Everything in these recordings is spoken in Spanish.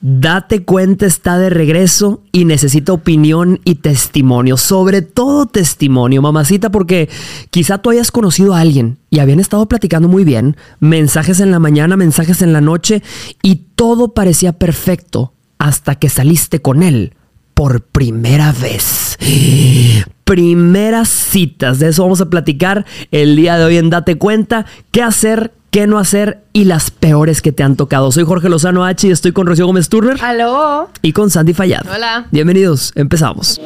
Date cuenta está de regreso y necesita opinión y testimonio, sobre todo testimonio, mamacita, porque quizá tú hayas conocido a alguien y habían estado platicando muy bien, mensajes en la mañana, mensajes en la noche y todo parecía perfecto hasta que saliste con él por primera vez. Primeras citas, de eso vamos a platicar el día de hoy en Date cuenta, qué hacer, qué no hacer y las peores que te han tocado. Soy Jorge Lozano H y estoy con Rocío Gómez Turner. Aló. Y con Sandy Fallad. Hola. Bienvenidos, empezamos.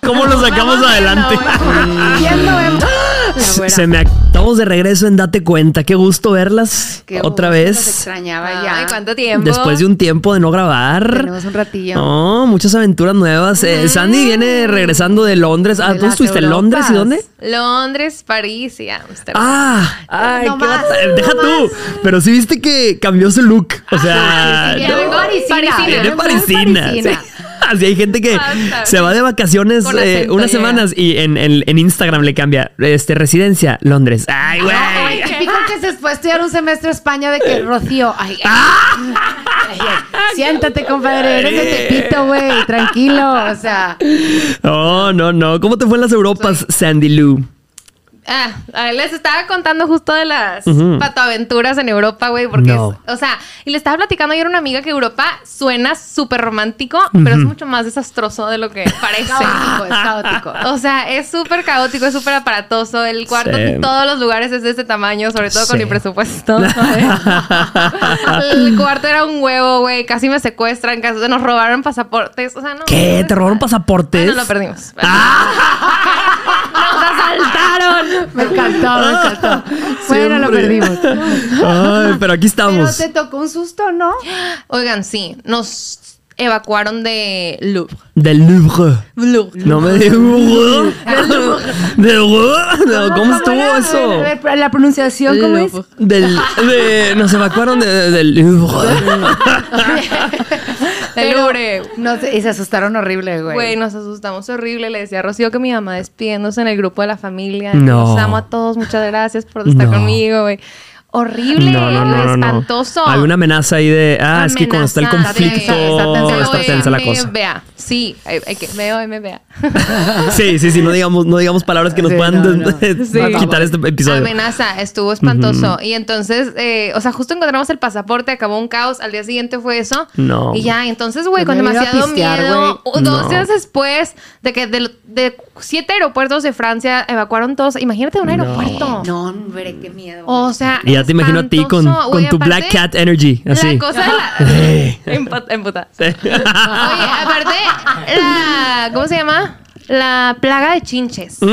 ¿Cómo lo sacamos adelante? Se me estamos de regreso en Date Cuenta. Qué gusto verlas Qué otra gusto, vez. Extrañaba ya. Ay, ¿cuánto tiempo? Después de un tiempo de no grabar. Tenemos un ratillo. Oh, muchas aventuras nuevas. Eh, Sandy viene regresando de Londres. Ah, ¿tú estuviste en Londres y dónde? Londres, París y Ámsterdam. Ah, ay, No qué más, bata- Deja no tú. más. Pero sí viste que cambió su look. O sea, sí, sí, no, bien parisina, parisina. parisina. sí. Así hay gente que Basta. se va de vacaciones eh, unas semanas y en, en- en Instagram le cambia este residencia Londres. Ay, güey. Ay, típico que se fue a estudiar un semestre a España de que Rocío. Ay, ay, Ah. ay, ay, siéntate, compadre. Eres de Tepito, güey. Tranquilo. O sea, Oh, no, no. ¿Cómo te fue en las Europas, Sandy Lou? Ah, a ver, les estaba contando justo de las patoaventuras en Europa, güey, porque No. es- o sea, y le estaba platicando ayer a una amiga que Europa suena súper romántico, pero es mucho más desastroso de lo que parece. caótico, es caótico. O sea, es súper caótico, es súper aparatoso. El cuarto Sí. en todos los lugares es de este tamaño, sobre todo con mi presupuesto. el cuarto era un huevo, güey. Casi me secuestran, casi nos robaron pasaportes. O sea, no. ¿Qué? ¿Te robaron pasaportes? Bueno, lo perdimos. Ah. ¡Nos asaltaron! Me encantó, me encantó. Bueno, lo perdimos. Ay, pero aquí Pero estamos. te tocó un susto, ¿no? Oigan, sí, nos evacuaron de Louvre. Del Louvre. Louvre. No me digas. ¿De No, ¿Cómo estuvo eso? La pronunciación, ¿cómo es? Louvre. Del, de, nos evacuaron de, de- del Louvre. Del Louvre. No sé, y se asustaron horrible, güey. Güey, nos asustamos horrible. Le decía a Rocío que mi mamá despidiéndose en el grupo de la familia. No. Los amo a todos. Muchas gracias por estar No. conmigo, güey. Horrible. No, no, no, no, no. espantoso. Hay una amenaza ahí de. Ah, es que cuando está el conflicto. sí, está tensa, Está tensa la cosa. MBA. Sí, hay que. Veo MBA. Sí, sí, sí. No digamos, no digamos palabras que nos Sí, puedan no, no. des- Sí. quitar este episodio. Amenaza, estuvo espantoso. Y entonces, eh, o sea, justo encontramos el pasaporte, acabó un caos. Al día siguiente fue eso. No. Y ya, entonces, güey, Pues con demasiado pistear, miedo. Dos No. días después de que de, de siete aeropuertos de Francia evacuaron todos. Imagínate un aeropuerto. No, hombre, qué miedo. O sea, Y ya te imagino a ti con, con tu aparte, Black Cat Energy. Así. La cosa de la... Eh. Empu- emputada. Sí. Oye, aparte, la... ¿Cómo se llama? La plaga de chinches. Mm.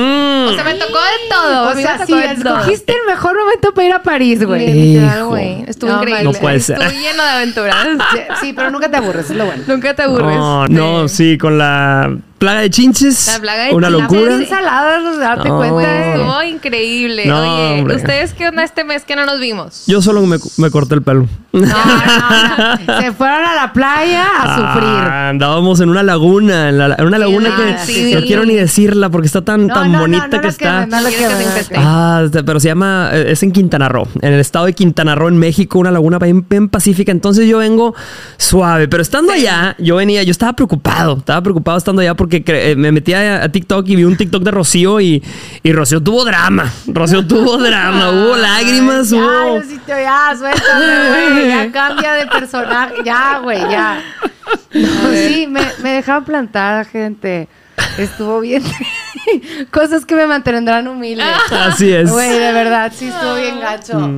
O sea, me tocó de todo. O sea, sí, escogiste el mejor momento para ir a París, güey. Estuvo No, increíble. no puede ser. Estuvo lleno de aventuras. Sí, pero nunca te aburres, es lo bueno. Nunca te aburres. No, no, sí, con la plaga de chinches. La plaga de Una chinches. locura. Ensaladas, darte No. cuenta. eh. Increíble. No, Oye, hombre. ¿ustedes qué onda este mes que no nos vimos? Yo solo me, me corté el pelo. No, no, no. Se fueron a la playa a sufrir. Ah, andábamos en una laguna, en, la- en una laguna Ah, que sí. no quiero ni decirla porque está tan, No, tan no, no, bonita no que está. Ah, este, pero se llama, eh, es en Quintana Roo, en el estado de Quintana Roo, en México, una laguna bien, bien pacífica. Entonces yo vengo suave, pero estando allá, yo venía, yo estaba preocupado, estaba preocupado estando allá porque eh, me metí a, a TikTok y vi un TikTok de Rocío y, y Rocío tuvo drama. Rocío tuvo drama, hubo lágrimas, Ya, hubo. Diosito, ya, suéltame, güey. Ya cambia de personaje. Ya, güey, ya. No, sí, me, me dejaron plantada, gente. Estuvo bien. Cosas que me mantendrán humilde. Así es. Güey, de verdad, sí estuvo bien gacho.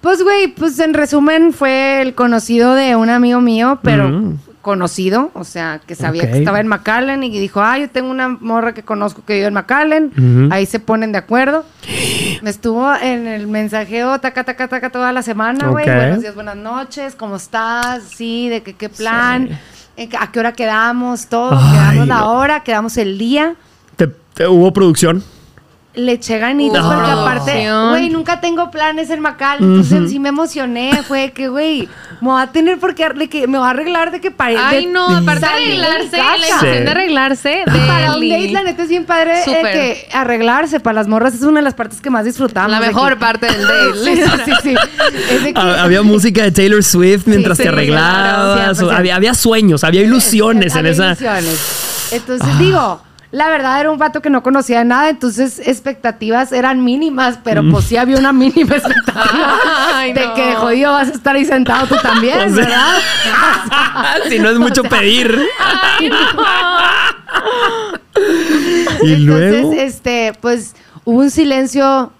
Pues, güey, pues en resumen fue el conocido de un amigo mío, pero Mm. Conocido, o sea, que sabía que estaba en McAllen y dijo, ah, yo tengo una morra que conozco que vive en McAllen. Ahí se ponen de acuerdo. Me estuvo en el mensajeo, taca, taca, taca, toda la semana, güey. Buenos días, buenas noches, ¿cómo estás? Sí, de qué, qué plan, ¿En qué- a qué hora quedamos, todo. Ay, quedamos la no. hora, quedamos el día. Te- te- hubo producción. Le eché ganitas No. porque aparte, güey, nunca tengo planes en Macal, entonces sí me emocioné, fue que, güey, me voy a tener porque de que me voy a arreglar de que para Ay, no, aparte de de arreglarse, la emoción Sí. de arreglarse. Para un date, la neta es bien padre eh, que arreglarse para las morras es una de las partes que más disfrutamos. La de mejor que- parte del date. sí, sí, sí. De que- Ha- Había música de Taylor Swift mientras Sí, te sí, arreglabas. claro, o 100%. había, había sueños, había ilusiones en Había esa. Ah. ilusiones. Entonces digo, la verdad era un vato que no conocía de nada, entonces expectativas eran mínimas, pero pues sí había una mínima expectativa Ay, de no. que jodido vas a estar ahí sentado tú también, O sea, ¿verdad? si no es mucho pedir. Ay, no. Y Entonces, luego. este, pues hubo un silencio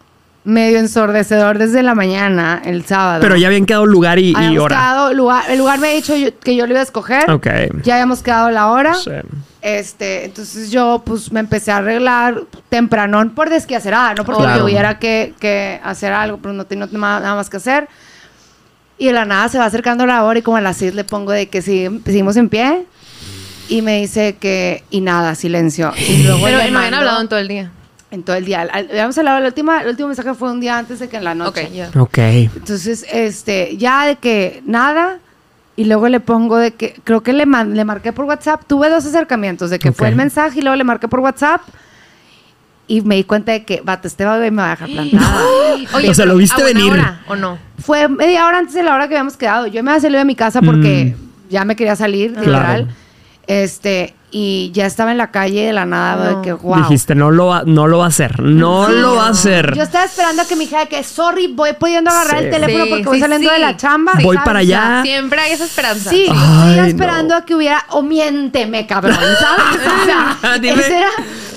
medio ensordecedor desde la mañana, el sábado. Pero ya habían quedado lugar y, y Habíamos hora. quedado lugar, el lugar me ha dicho yo- que yo lo iba a escoger. Ok. Ya habíamos quedado la hora. Sí. Este, entonces yo pues me empecé a arreglar tempranón por desquacerada, no porque Claro. hubiera que, que hacer algo, pero no tenía nada más que hacer. Y de la nada se va acercando la hora y como a las seis le pongo de que sí, seguimos en pie. Y me dice que, y nada, silencio. Y luego Pero no habían hablado en todo el día. En todo el día. Habíamos hablado, la última, el último mensaje fue un día antes de que en la noche. Ok, ya. Ok. Entonces, este, ya de que nada, y luego le pongo de que, creo que le, man- le marqué por WhatsApp, tuve dos acercamientos, de que fue el mensaje y luego le marqué por WhatsApp. Y me di cuenta de que, vato, este güey me va a dejar plantada. Oye, O sea, ¿lo viste ¿a buena venir? hora ¿O no? Fue media hora antes de la hora que habíamos quedado. Yo me había salido de mi casa porque ya me quería salir, Claro. literal. Este, y ya estaba en la calle de la nada, No. de que, wow. Dijiste, no lo, va, no lo va a hacer. No Sí. lo va a hacer. Yo estaba esperando a que me dijera que, sorry, voy pudiendo agarrar Sí. el teléfono Sí, porque voy sí, saliendo sí. de la chamba. Voy ¿sabes? para O sea, allá. Siempre hay esa esperanza. Sí, yo Ay, estoy no. esperando a que hubiera, o miénteme, cabrón, ¿sabes? O sea, Dime, ese era-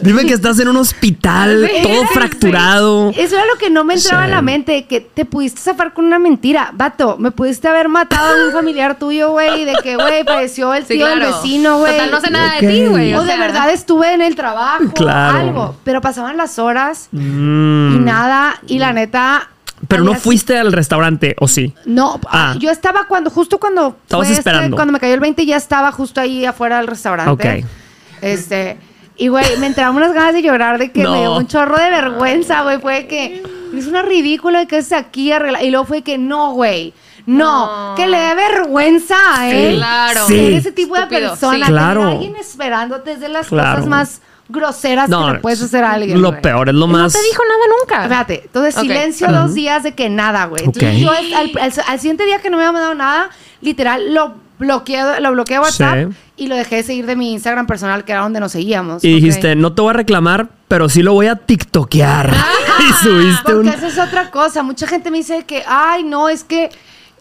dime que estás en un hospital, todo fracturado. Eso era lo que no me entraba Sí. en la mente, que te pudiste zafar con una mentira. Vato, me pudiste haber matado a un familiar tuyo, güey, de que, güey, falleció el Sí, tío claro. del vecino, güey. Total, no sé nada de ti, güey. O de sea, verdad estuve en el trabajo, Claro. algo. Pero pasaban las horas Mm. y nada, y la neta... Pero no fuiste al restaurante, ¿o sí? No, Ah. yo estaba cuando, justo cuando. Estabas fue este, esperando. cuando me cayó el 20, ya estaba justo ahí afuera del restaurante. Ok. Este. Y, güey, me entraban unas ganas de llorar de que No. me dio un chorro de vergüenza, güey. Fue que es una ridícula de que es aquí arregla. Y luego fue que no, güey. No, No. que le dé vergüenza a él. Claro. Sí. Ser ese tipo de persona. sí. Claro. alguien esperándote es de las Claro. cosas más groseras que le puedes hacer a alguien. Lo peor, es lo No más. te dijo nada nunca. Espérate, entonces silencio dos días de que nada, güey. Entonces Ok. yo al, al- al siguiente día que no me había mandado nada, literal lo bloqueé, lo bloqueé a WhatsApp Sí. y lo dejé de seguir de mi Instagram personal, que era donde nos seguíamos. Y dijiste, no te voy a reclamar, pero sí lo voy a tiktokear. y subiste Porque un. esa es otra cosa. Mucha gente me dice que, ay, no, es que,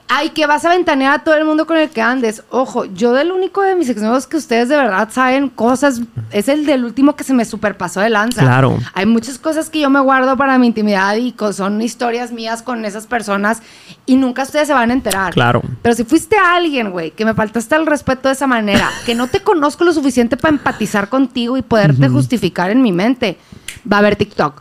ay, que vas a ventanear a todo el mundo con el que andes. Ojo, yo del único de mis exnovios que ustedes de verdad saben cosas, es el del último que se me superpasó de lanza. Claro. Hay muchas cosas que yo me guardo para mi intimidad y son historias mías con esas personas y nunca ustedes se van a enterar. Claro. Pero si fuiste alguien, güey, que me faltaste el respeto de esa manera, que no te conozco lo suficiente para empatizar contigo y poderte justificar en mi mente, va a haber TikTok.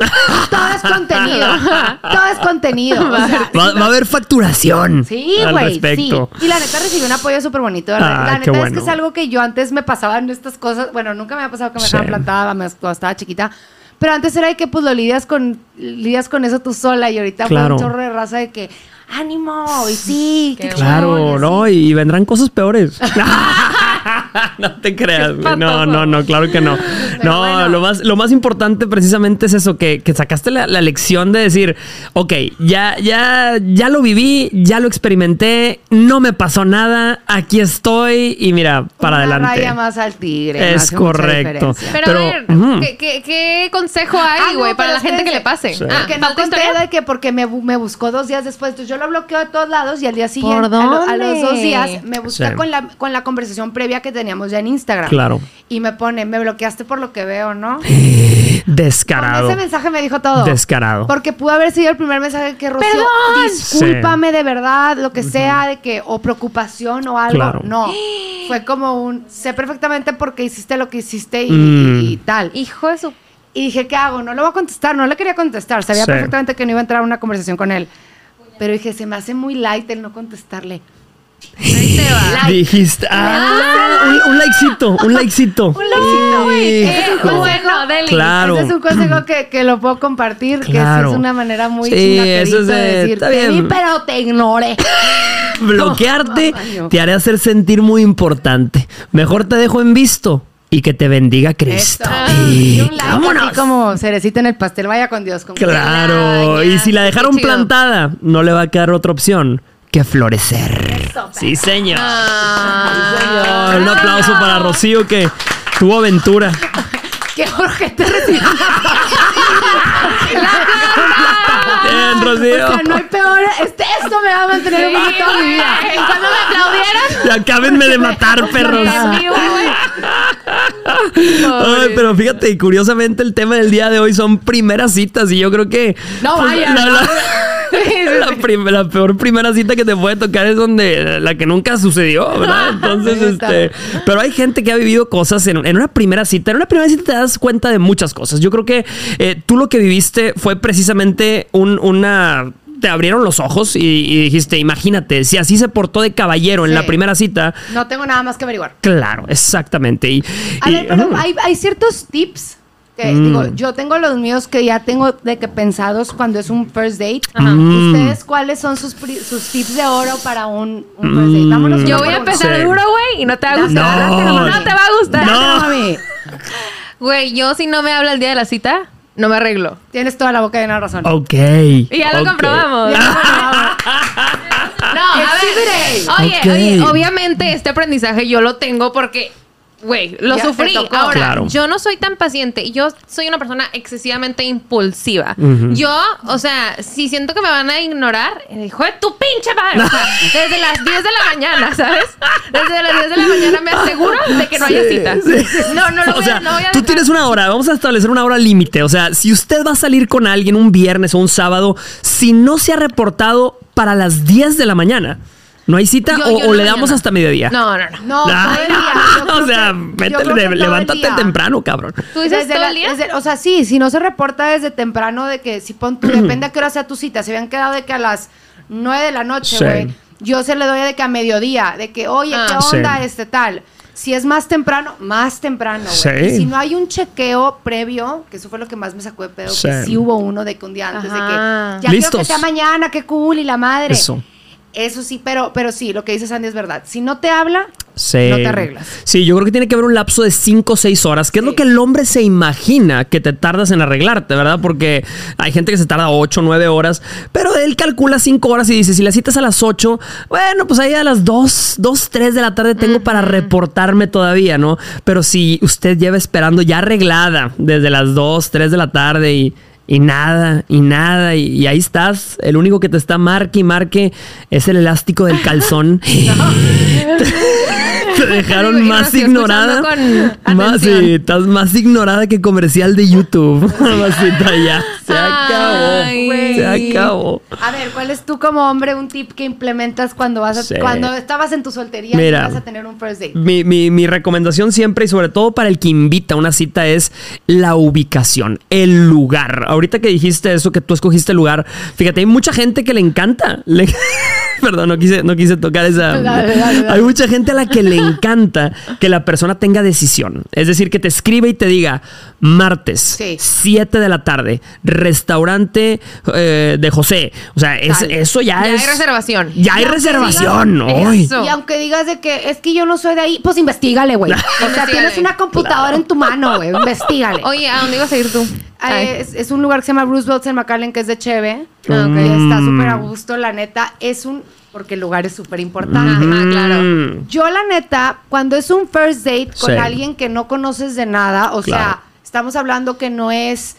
Todo es contenido. Todo es contenido. O sea, Va, va a haber facturación. Sí, al güey, sí. respecto. Y la neta recibí un apoyo súper bonito. verdad. Ah, la neta es que es algo que yo antes me pasaban estas cosas. Bueno, nunca me ha pasado que me Sí. dejaban plantada me- cuando estaba chiquita. Pero antes era de que pues lo lidias con, lidias con eso tú sola. Y ahorita Claro. fue un chorro de raza de que ánimo, y sí, qué Qué chingón, y Claro, no, y vendrán cosas peores. no te creas, güey. No, no, no, claro que no. No, bueno. lo, más, lo más importante precisamente es eso, que, que sacaste la, la lección de decir, ok, ya, ya, ya lo viví, ya lo experimenté, no me pasó nada, aquí estoy y mira, para Una adelante. raya más al tigre. Es correcto. Pero, Pero, a ver. ¿qué, qué, qué consejo hay, Ah, no, güey, para la gente que le pase? Sí. Ah, Porque no ¿falta conté de que porque me, me buscó dos días después. Entonces yo lo bloqueo de todos lados y al día siguiente, ¿Por a, lo- a los dos días, me busca Sí. con, la, con la conversación previa que teníamos ya en Instagram. Claro. Y me pone, me bloqueaste por lo que veo, ¿no? Descarado. Con ese mensaje me dijo todo. Descarado. Porque pudo haber sido el primer mensaje que Rocío, ¡Perdón! discúlpame de verdad, lo que sea, de que, o preocupación o algo. Claro. No. Fue como un, sé perfectamente por qué hiciste lo que hiciste y, Mm. y tal. Hijo de su... Y dije, ¿qué hago? No lo voy a contestar, no le quería contestar. Sabía Sí. perfectamente que no iba a entrar a una conversación con él. Pero dije, se me hace muy light el no contestarle. Ahí te va. Dijiste. Ah, un, un likecito, un likecito. Un likecito, güey. Eh, Hijo. bueno, Deli. Claro. Ese es un consejo que, que lo puedo compartir, que sí Claro. es una manera muy Sí, eso es de- de decir, está "Te bien. vi, pero te ignoré. Bloquearte te haré hacer sentir muy importante. Mejor te dejo en visto y que te bendiga Cristo. Y un like vámonos. así como cerecita en el pastel, vaya con Dios. como- Claro. Y si la dejaron plantada, no le va a quedar otra opción que florecer. Sí, señor. Ah. Un aplauso para Rocío que tuvo aventura. Que Jorge te. Bien, Rocío. O sea, no hay peor. Este, esto me va a mantener en paz toda mi vida. ¿Y cuando me aplaudieron? Y acábenme de matar, perros. Vivo. Ay, pero fíjate, curiosamente el tema del día de hoy son primeras citas y yo creo que... No pues, vaya, La, no. la- la prim- la peor primera cita que te puede tocar es donde la que nunca sucedió, ¿verdad? Entonces, este... Pero hay gente que ha vivido cosas en, en una primera cita. En una primera cita te das cuenta de muchas cosas. Yo creo que eh, tú lo que viviste fue precisamente un- una... Te abrieron los ojos y, y dijiste, imagínate, si así se portó de caballero en la primera cita, No tengo nada más que averiguar. claro, exactamente. Y, A y- ver, pero hay, hay ciertos tips que Mm. digo, yo tengo los míos que ya tengo de que pensados cuando es un first date. Mm. ¿Ustedes cuáles son sus, sus tips de oro para un, un first date? Vámonos Mm. Yo voy a empezar Sí. duro, güey, y no te va a gustar. no, No, te va a gustar. No. Mami, Güey, yo si no me habla el día de la cita, no me arreglo. Tienes toda la boca llena de razón. Ok. Y ya lo comprobamos. Ya, No, a ver. Oye, oye, obviamente este aprendizaje yo lo tengo porque, güey, lo Ya sufrí. Ahora, Claro. yo no soy tan paciente. Yo soy una persona excesivamente impulsiva. Yo, o sea, si siento que me van a ignorar, eh, hijo de tu pinche madre. O sea, desde las 10 de la mañana, ¿sabes? Desde las 10 de la mañana me aseguro de que no haya Sí, cita. sí. No, no lo o voy, sea, a, no voy a tú dejar. tienes una hora, vamos a establecer una hora límite. O sea, si usted va a salir con alguien un viernes o un sábado, si no se ha reportado para las 10 de la mañana, ¿no hay cita Yo- o, yo o no le damos mañana. hasta mediodía? No, no, no. No, Ah, todo el día. Yo creo o sea, creo levántate temprano, cabrón. ¿Tú dices Desde todo la- el día? desde- o sea, sí, si no se reporta desde temprano de que si pon tú, depende a qué hora sea tu cita. Se habían quedado de que a las 9 de la noche, Sí. güey. Yo se le doy de que a mediodía, de que, oye, Ah. ¿qué onda Sí. este tal? Si es más temprano, más temprano, güey. Sí. Y si no hay un chequeo previo, que eso fue lo que más me sacó de pedo, que Sí. hubo uno de que un día antes de que ya quiero Listos. que sea mañana, qué cool, y la madre. Eso. Eso sí, pero, pero sí, lo que dice Sandy es verdad. Si no te habla, no te arreglas. Sí, yo creo que tiene que haber un lapso de 5 o 6 horas, que es lo que el hombre se imagina que te tardas en arreglarte, ¿verdad? Porque hay gente que se tarda 8 o 9 horas, pero él calcula 5 horas y dice, si la cita es a las 8, bueno, pues ahí a las 2, 2, 3 de la tarde tengo para reportarme todavía, ¿no? Pero si usted lleva esperando ya arreglada desde las 2, 3 de la tarde y... Y nada, y nada, y, y ahí estás. El único que te está marque y marque es el elástico del calzón. Te dejaron más ignorada. Más, sí, estás más ignorada que comercial de YouTube. Mamacita, ya. Se acabó. Ay. Se acabó. A ver, ¿cuál es tú como hombre un tip que implementas cuando vas a, Sí. cuando estabas en tu soltería Mira. y vas a tener un first date? Mi, mi- mi recomendación siempre y sobre todo para el que invita a una cita es la ubicación, el lugar. Ahorita que dijiste eso, que tú escogiste el lugar, fíjate, hay mucha gente que le encanta. Le- Perdón, no quise, no quise tocar esa. Dale, dale, dale. Hay mucha gente a la que le encanta que la persona tenga decisión. Es decir, que te escribe y te diga, martes, Sí. 7 de la tarde, restaurante eh, de José. O sea, es- eso ya, Ya hay es. reservación. Ya hay Y reservación. Eso. Y aunque digas de que es que yo no soy de ahí, pues investigale, güey. O sea, Investígale. tienes una computadora en tu mano, güey. Investigale. Oye, ¿a dónde ibas a ir tú? Ah. Es, es un lugar que se llama Roosevelt's en McAllen, que es de Cheve. Ah, está súper a gusto, la neta. Es un... Porque el lugar es súper importante. Ajá, claro. Mm. Yo, la neta, cuando es un first date con Sí. alguien que no conoces de nada, o Claro. sea, estamos hablando que no es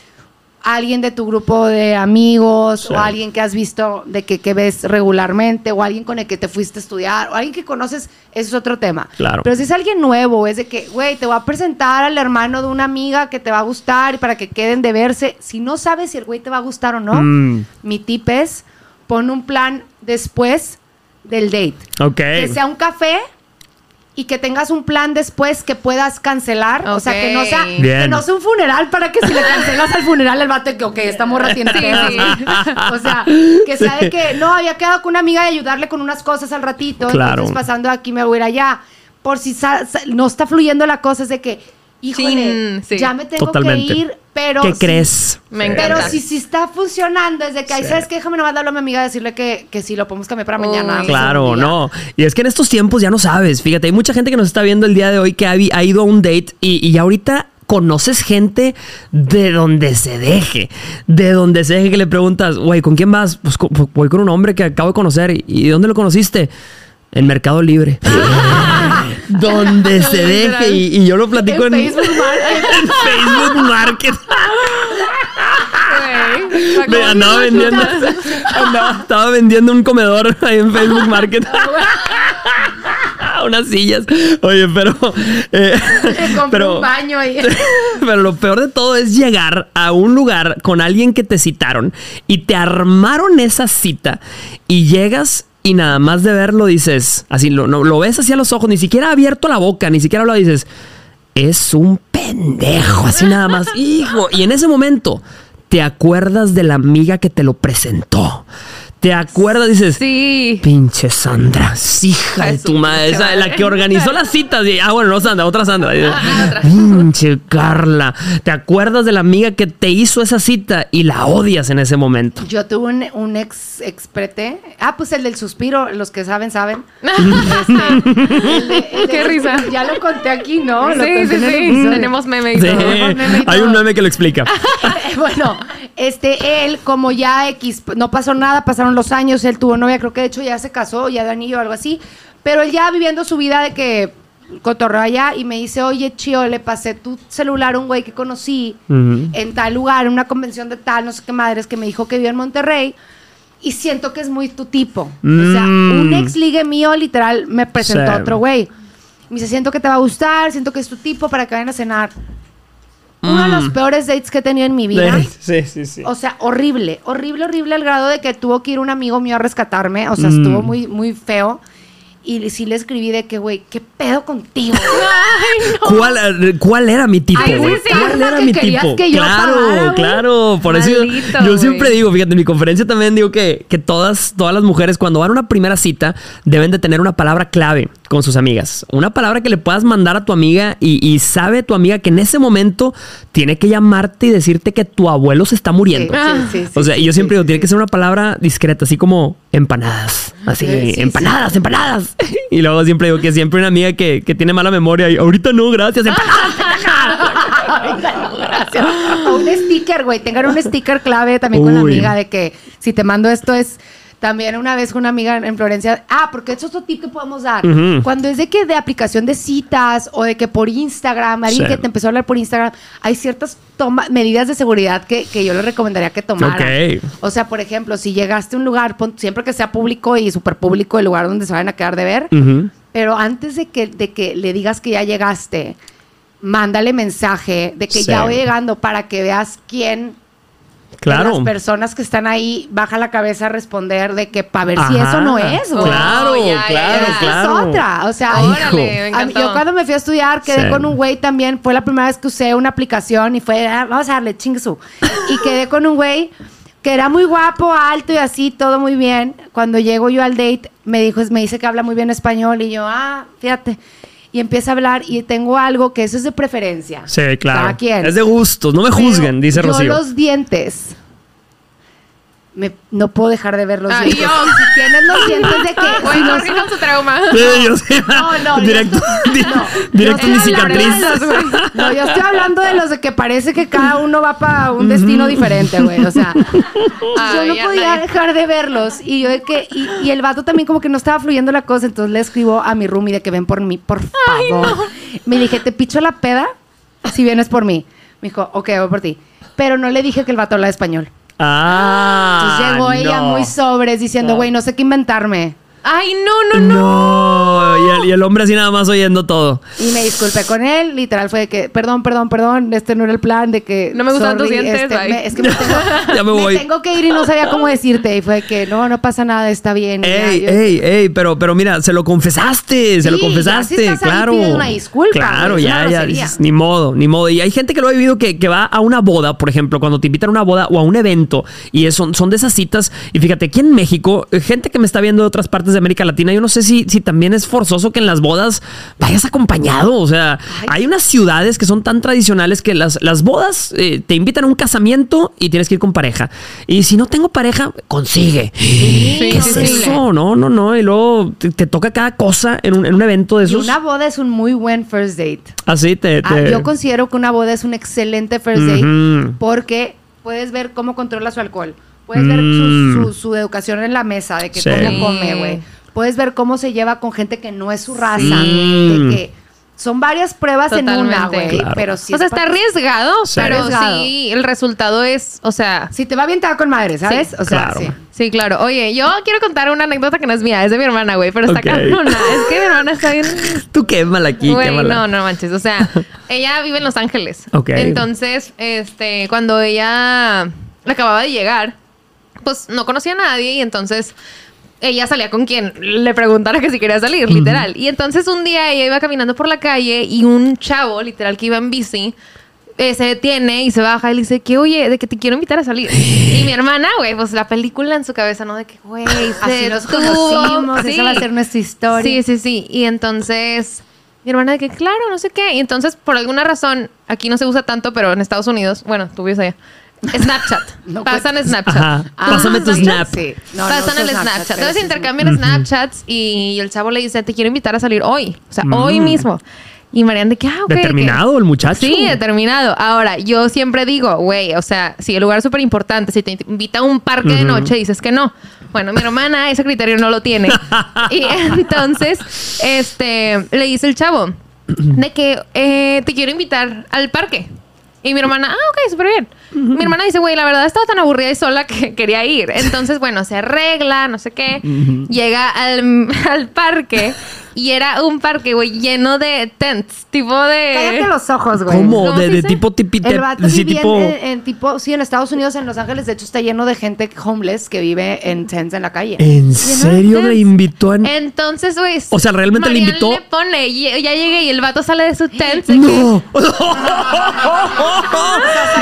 alguien de tu grupo de amigos Sí. o alguien que has visto de que, que ves regularmente o alguien con el que te fuiste a estudiar o alguien que conoces, eso es otro tema. Claro. Pero si es alguien nuevo, es de que, güey, te voy a presentar al hermano de una amiga que te va a gustar y para que queden de verse. Si no sabes si el güey te va a gustar o no, Mm. mi tip es pon un plan después del date. Ok. Que sea un café y que tengas un plan después que puedas cancelar. O sea, que no sea. Bien. que no sea un funeral para que si le cancelas al funeral el vato que, ok, esta morra tiene Sí. O sea, que sea de que no, había quedado con una amiga de ayudarle con unas cosas al ratito. Claro. Entonces pasando aquí me voy a ir allá. Por si sa- sa- no está fluyendo la cosa, es de que, híjole, sí. ya me tengo Totalmente. que ir, pero. ¿Qué si- crees? Me Sí. encanta. Pero si, si está funcionando, es de que, ay, Sí. ¿sabes qué? Déjame nomás darle a mi amiga decirle que, que sí, lo podemos cambiar para Uy. mañana. pues, Claro, no. Y es que en estos tiempos ya no sabes. Fíjate, hay mucha gente que nos está viendo el día de hoy que ha, ha ido a un date y, y ahorita conoces gente de donde se deje. De donde se deje que le preguntas, güey, ¿con quién vas? Pues co- voy con un hombre que acabo de conocer. ¿Y- ¿Y dónde lo conociste? En Mercado Libre. donde se deje. Y, y yo lo platico en, En Facebook Market. en Facebook Market. Me andaba vendiendo. andaba- estaba vendiendo un comedor ahí en Facebook Market. Unas sillas. Oye, pero. eh, pero, un baño ahí. pero lo peor de todo es llegar a un lugar con alguien que te citaron y te armaron esa cita y llegas y nada más de verlo dices, así lo, no, lo ves hacia los ojos, ni siquiera abierto la boca, ni siquiera lo dices, es un pendejo, así nada más, hijo. Y en ese momento te acuerdas de la amiga que te lo presentó. Te acuerdas, dices, Sí. Pinche Sandra, hija de tu madre, esa, la que organizó las citas. y- ah, bueno, no Sandra, otra Sandra. Ah, otra. Pinche Carla, ¿te acuerdas de la amiga que te hizo esa cita y la odias en ese momento? Yo tuve un, un ex exprete. Ah, pues el del suspiro, los que saben, saben. Este, el de- el de- Qué risa. Ya lo conté aquí, ¿no? Lo Sí, conté sí, sí. Tenemos meme y Sí, todo. meme y hay un meme que lo explica. bueno, este, él, como ya X, no pasó nada, pasaron los años, él tuvo novia, creo que de hecho ya se casó, ya de anillo o algo así, pero él ya viviendo su vida de que cotorreo allá y me dice, oye, Chio, le pasé tu celular a un güey que conocí Ujú. en tal lugar, en una convención de tal, no sé qué madres, que me dijo que vive en Monterrey. Y siento que es muy tu tipo. O sea, Mm. un ex ligue mío literal me presentó Sí. a otro güey. Me dice, siento que te va a gustar, siento que es tu tipo para que vayan a cenar. Uno de los Mm. peores dates que he tenido en mi vida. Sí, sí, sí. O sea, horrible, horrible, horrible al grado de que tuvo que ir un amigo mío a rescatarme. O sea, Mm. estuvo muy, muy feo. Y sí le escribí de que, güey, ¿qué pedo contigo? ¿Cuál, eh, ¿Cuál era mi tipo, Ay, sí, güey? sí, ¿Cuál era que mi tipo? que yo claro, pagara, claro. Por eso yo- yo, siempre digo, fíjate, en mi conferencia también digo que, que todas, todas las mujeres cuando van a una primera cita deben de tener una palabra clave con sus amigas. Una palabra que le puedas mandar a tu amiga y, y sabe tu amiga que en ese momento tiene que llamarte y decirte que tu abuelo se está muriendo. Sí, sí, sí, o sea, y yo siempre digo, tiene que ser una palabra discreta, así como empanadas. Así, Sí, sí, empanadas, empanadas. Y luego siempre digo que siempre una amiga que, que tiene mala memoria y ahorita no, gracias, empanadas. Ahorita no, gracias. O un sticker, güey. Tengan un sticker clave también con la amiga de que si te mando esto es. También una vez con una amiga en Florencia. Ah, porque eso es otro tip que podemos dar. Cuando es de que de aplicación de citas o de que por Instagram, alguien Sí. que te empezó a hablar por Instagram, hay ciertas toma- medidas de seguridad que, que yo le recomendaría que tomaran. Ok. O sea, por ejemplo, si llegaste a un lugar, pon- siempre que sea público y súper público el lugar donde se vayan a quedar de ver, pero antes de que, de que le digas que ya llegaste, mándale mensaje de que Sí. ya voy llegando para que veas quién Claro. las personas que están ahí baja la cabeza a responder de que para ver si eso no es, güey. Claro, Oh, ya, claro, ya. Claro. es otra. O sea, Órale, me mí- yo cuando me fui a estudiar quedé Sí. con un güey también. Fue la primera vez que usé una aplicación y fue, ah, vamos a darle chinguesu. Y quedé con un güey que era muy guapo, alto y así, todo muy bien. Cuando llego yo al date, me dijo, me dice que habla muy bien español y yo, ah, fíjate. Y empieza a hablar y tengo algo que eso es de preferencia. Sí, claro. Cada quien. Es de gustos, no me Pero juzguen, dice yo Rocío. los dientes. Me, no puedo dejar de ver los Ay, dientes. yo. Si tienes los dientes de que. Güey, si corrijan su trauma. Sí, yo sí. No, no, yo Directo, estoy- di- no, directo mi cicatriz. los. No, yo estoy hablando de los de que parece que cada uno va para un destino diferente, güey. O sea, yo no podía dejar de verlos. Y yo de que, y, y el vato también como que no estaba fluyendo la cosa. Entonces le escribo a mi roomie de que ven por mí, por favor. Me dije, te picho la peda si vienes por mí. Me dijo, ok, voy por ti. Pero no le dije que el vato hablaba español. Ah. Entonces llegó ella muy sobres diciendo, güey, no sé qué inventarme. Ay, no, no, no. No. Y el, y el hombre así nada más oyendo todo. Y me disculpé con él, literal fue de que, perdón, perdón, perdón, este no era el plan, de que... No me gustan tus dientes, este, me- es que me tengo, Ya me voy. tengo que ir y no sabía cómo decirte. Y fue de que, no, no pasa nada, está bien. y ya, Ey, yo- ey, ey, pero, pero mira, se lo confesaste, se lo Sí, ya confesaste, si estás claro. una disculpa, Claro, ya, ya, dices, ni modo, ni modo. Y hay gente que lo ha vivido que, que va a una boda, por ejemplo, cuando te invitan a una boda o a un evento, y es- son, son de esas citas. Y fíjate, aquí en México, eh, gente que me está viendo de otras partes de América Latina, yo no sé si, si también es forzoso que en las bodas vayas acompañado. O sea, hay unas ciudades que son tan tradicionales que las, las bodas eh, te invitan a un casamiento y tienes que ir con pareja. Y si no tengo pareja, consigue. ¿Qué es sí, eso? No, no, no. Y luego te, te toca cada cosa en un, en un evento de Y esos. una boda es un muy buen first date. Así te. Ah, te- yo considero que una boda es un excelente first date porque puedes ver cómo controla su alcohol. Puedes ver Mm. su, su- su educación en la mesa, de que Sí. cómo come, güey. Puedes ver cómo se lleva con gente que no es su raza. Sí. De que son varias pruebas en una, güey. Claro. Pero sí o sea, es está arriesgado, Sí. pero Arriesgado. sí, el resultado es, o sea, Si te va bien, te va con madre, ¿sabes? o sea, claro. sí. sí, claro. Oye, yo quiero contar una anécdota que no es mía, es de mi hermana, güey, pero está Ok. cabrona. Es que mi hermana está bien Tú quémala aquí, Güey, quémala. no, no manches. O sea, ella vive en Los Ángeles. Ok. Entonces, este, cuando ella acababa de llegar, pues no conocía a nadie y entonces ella salía con quien le preguntara que si quería salir, literal. Y entonces un día ella iba caminando por la calle y un chavo, literal, que iba en bici, eh, se detiene y se baja y le dice que, oye, de que te quiero invitar a salir. y mi hermana, güey, pues la película en su cabeza, ¿no? De que, güey, Así se nos conocimos, Sí. esa va a ser nuestra historia. Sí, sí, sí. Y entonces, mi hermana de que, claro, no sé qué. Y entonces, por alguna razón, aquí no se usa tanto, pero en Estados Unidos, bueno, tú vives allá. Snapchat. No Pasan. Snapchat. Ajá. Ah, Pásame tu snap. Sí. No, no Pasan uso el Snapchat, Snapchat. Entonces sí- intercambian Snapchats y el chavo le dice, te quiero invitar a salir hoy. O sea, hoy mismo. Y Mariana de que, ah, ok. Determinado el muchacho. Sí, determinado. Ahora, yo siempre digo, güey, o sea, si el lugar es súper importante, si te invita a un parque de noche, dices que no. Bueno, mi hermana ese criterio no lo tiene. y entonces, este, le dice el chavo de que eh, te quiero invitar al parque. Y mi hermana, ah, ok, súper bien. Mi hermana dice, güey, la verdad estaba tan aburrida y sola que quería ir. Entonces, bueno, se arregla, no sé qué. Llega al, al parque y era un parque, güey, lleno de tents, tipo de... Cállate los ojos, güey. ¿Cómo? ¿Cómo De, de tipo tipite. El vato sí, vivía tipo. en, en tipo, sí, en Estados Unidos, en Los Ángeles, de hecho, está lleno de gente homeless que vive en tents en la calle. ¿En serio le invitó a.? Entonces, güey. O sea, ¿realmente le invitó? le pone, y ya llegué y el vato sale de su tent. que- No.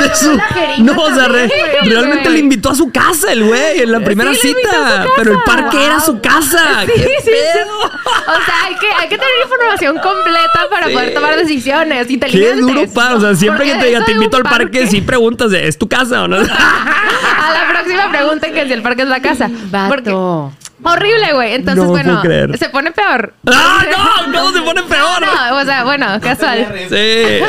De su- No, o sea, re- realmente le invitó a su casa el güey en la primera le invitó a cita. Pero el parque era su casa. Sí, ¡Qué sí, sí. pedo! O sea, hay que, hay que tener información completa para Sí. poder tomar decisiones Qué inteligentes. duro pa, O sea, siempre Porque que te diga eso te de invito al parque, sí preguntas de ¿es tu casa o no? A la próxima pregunten que si el parque es la casa. Porque Vato. Horrible, güey. Entonces, No bueno, se pone peor. ¡Ah, no! ¿Cómo se pone peor? No, o sea, bueno, casual. Sí.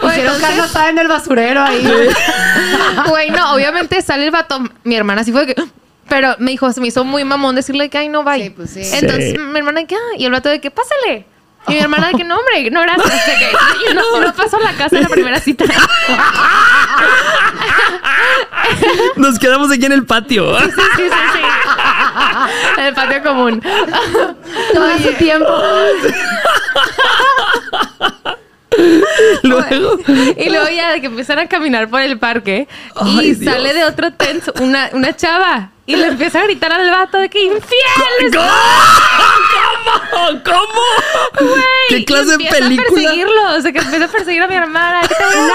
Güey, Hicieron entonces- caso, estaba en el basurero ahí. Güey, no, obviamente sale el vato. Mi hermana sí fue de que. Pero me dijo, se me hizo muy mamón decirle que ay, no, bye. Sí, pues sí. Entonces, Sí. mi hermana de que, ah, y el vato de que, pásale. Y mi hermana de que, no, hombre, no, gracias. De que, yo no, no paso a la casa en la primera cita. Nos quedamos aquí en el patio. Sí, sí, sí, sí. En el patio común. Todo su tiempo. Luego. Y luego ya de que empiezan a caminar por el parque y Dios. sale de otro tent una, una chava y le empieza a gritar al vato de que infiel. ¿Cómo? ¿Cómo? ¿Cómo? güey. ¿Qué clase de película? a perseguirlo. O sea, que empieza a perseguir a mi hermana. que te Una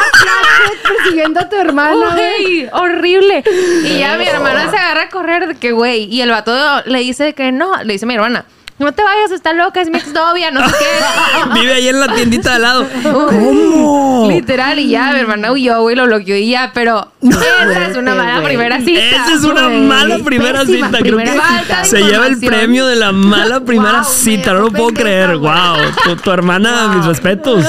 persiguiendo a tu hermano. güey. Güey, horrible. Y ya mi hermana se agarra a correr de que, güey. Y el vato le dice que no. Le dice a mi hermana, no te vayas, está loca, es mi exnovia, no sé qué. Vive ahí en la tiendita de al lado. ¿Cómo? Literal, y ya mi hermana huyó, güey, lo bloqueó y ya. Pero esa es una mala primera cita. Esa es una güey. mala primera Pésima cita. Creo primera que cita. se lleva el premio de la mala primera Wow, cita. No lo puedo creer. Wow. Tu, tu hermana, Wow. mis respetos.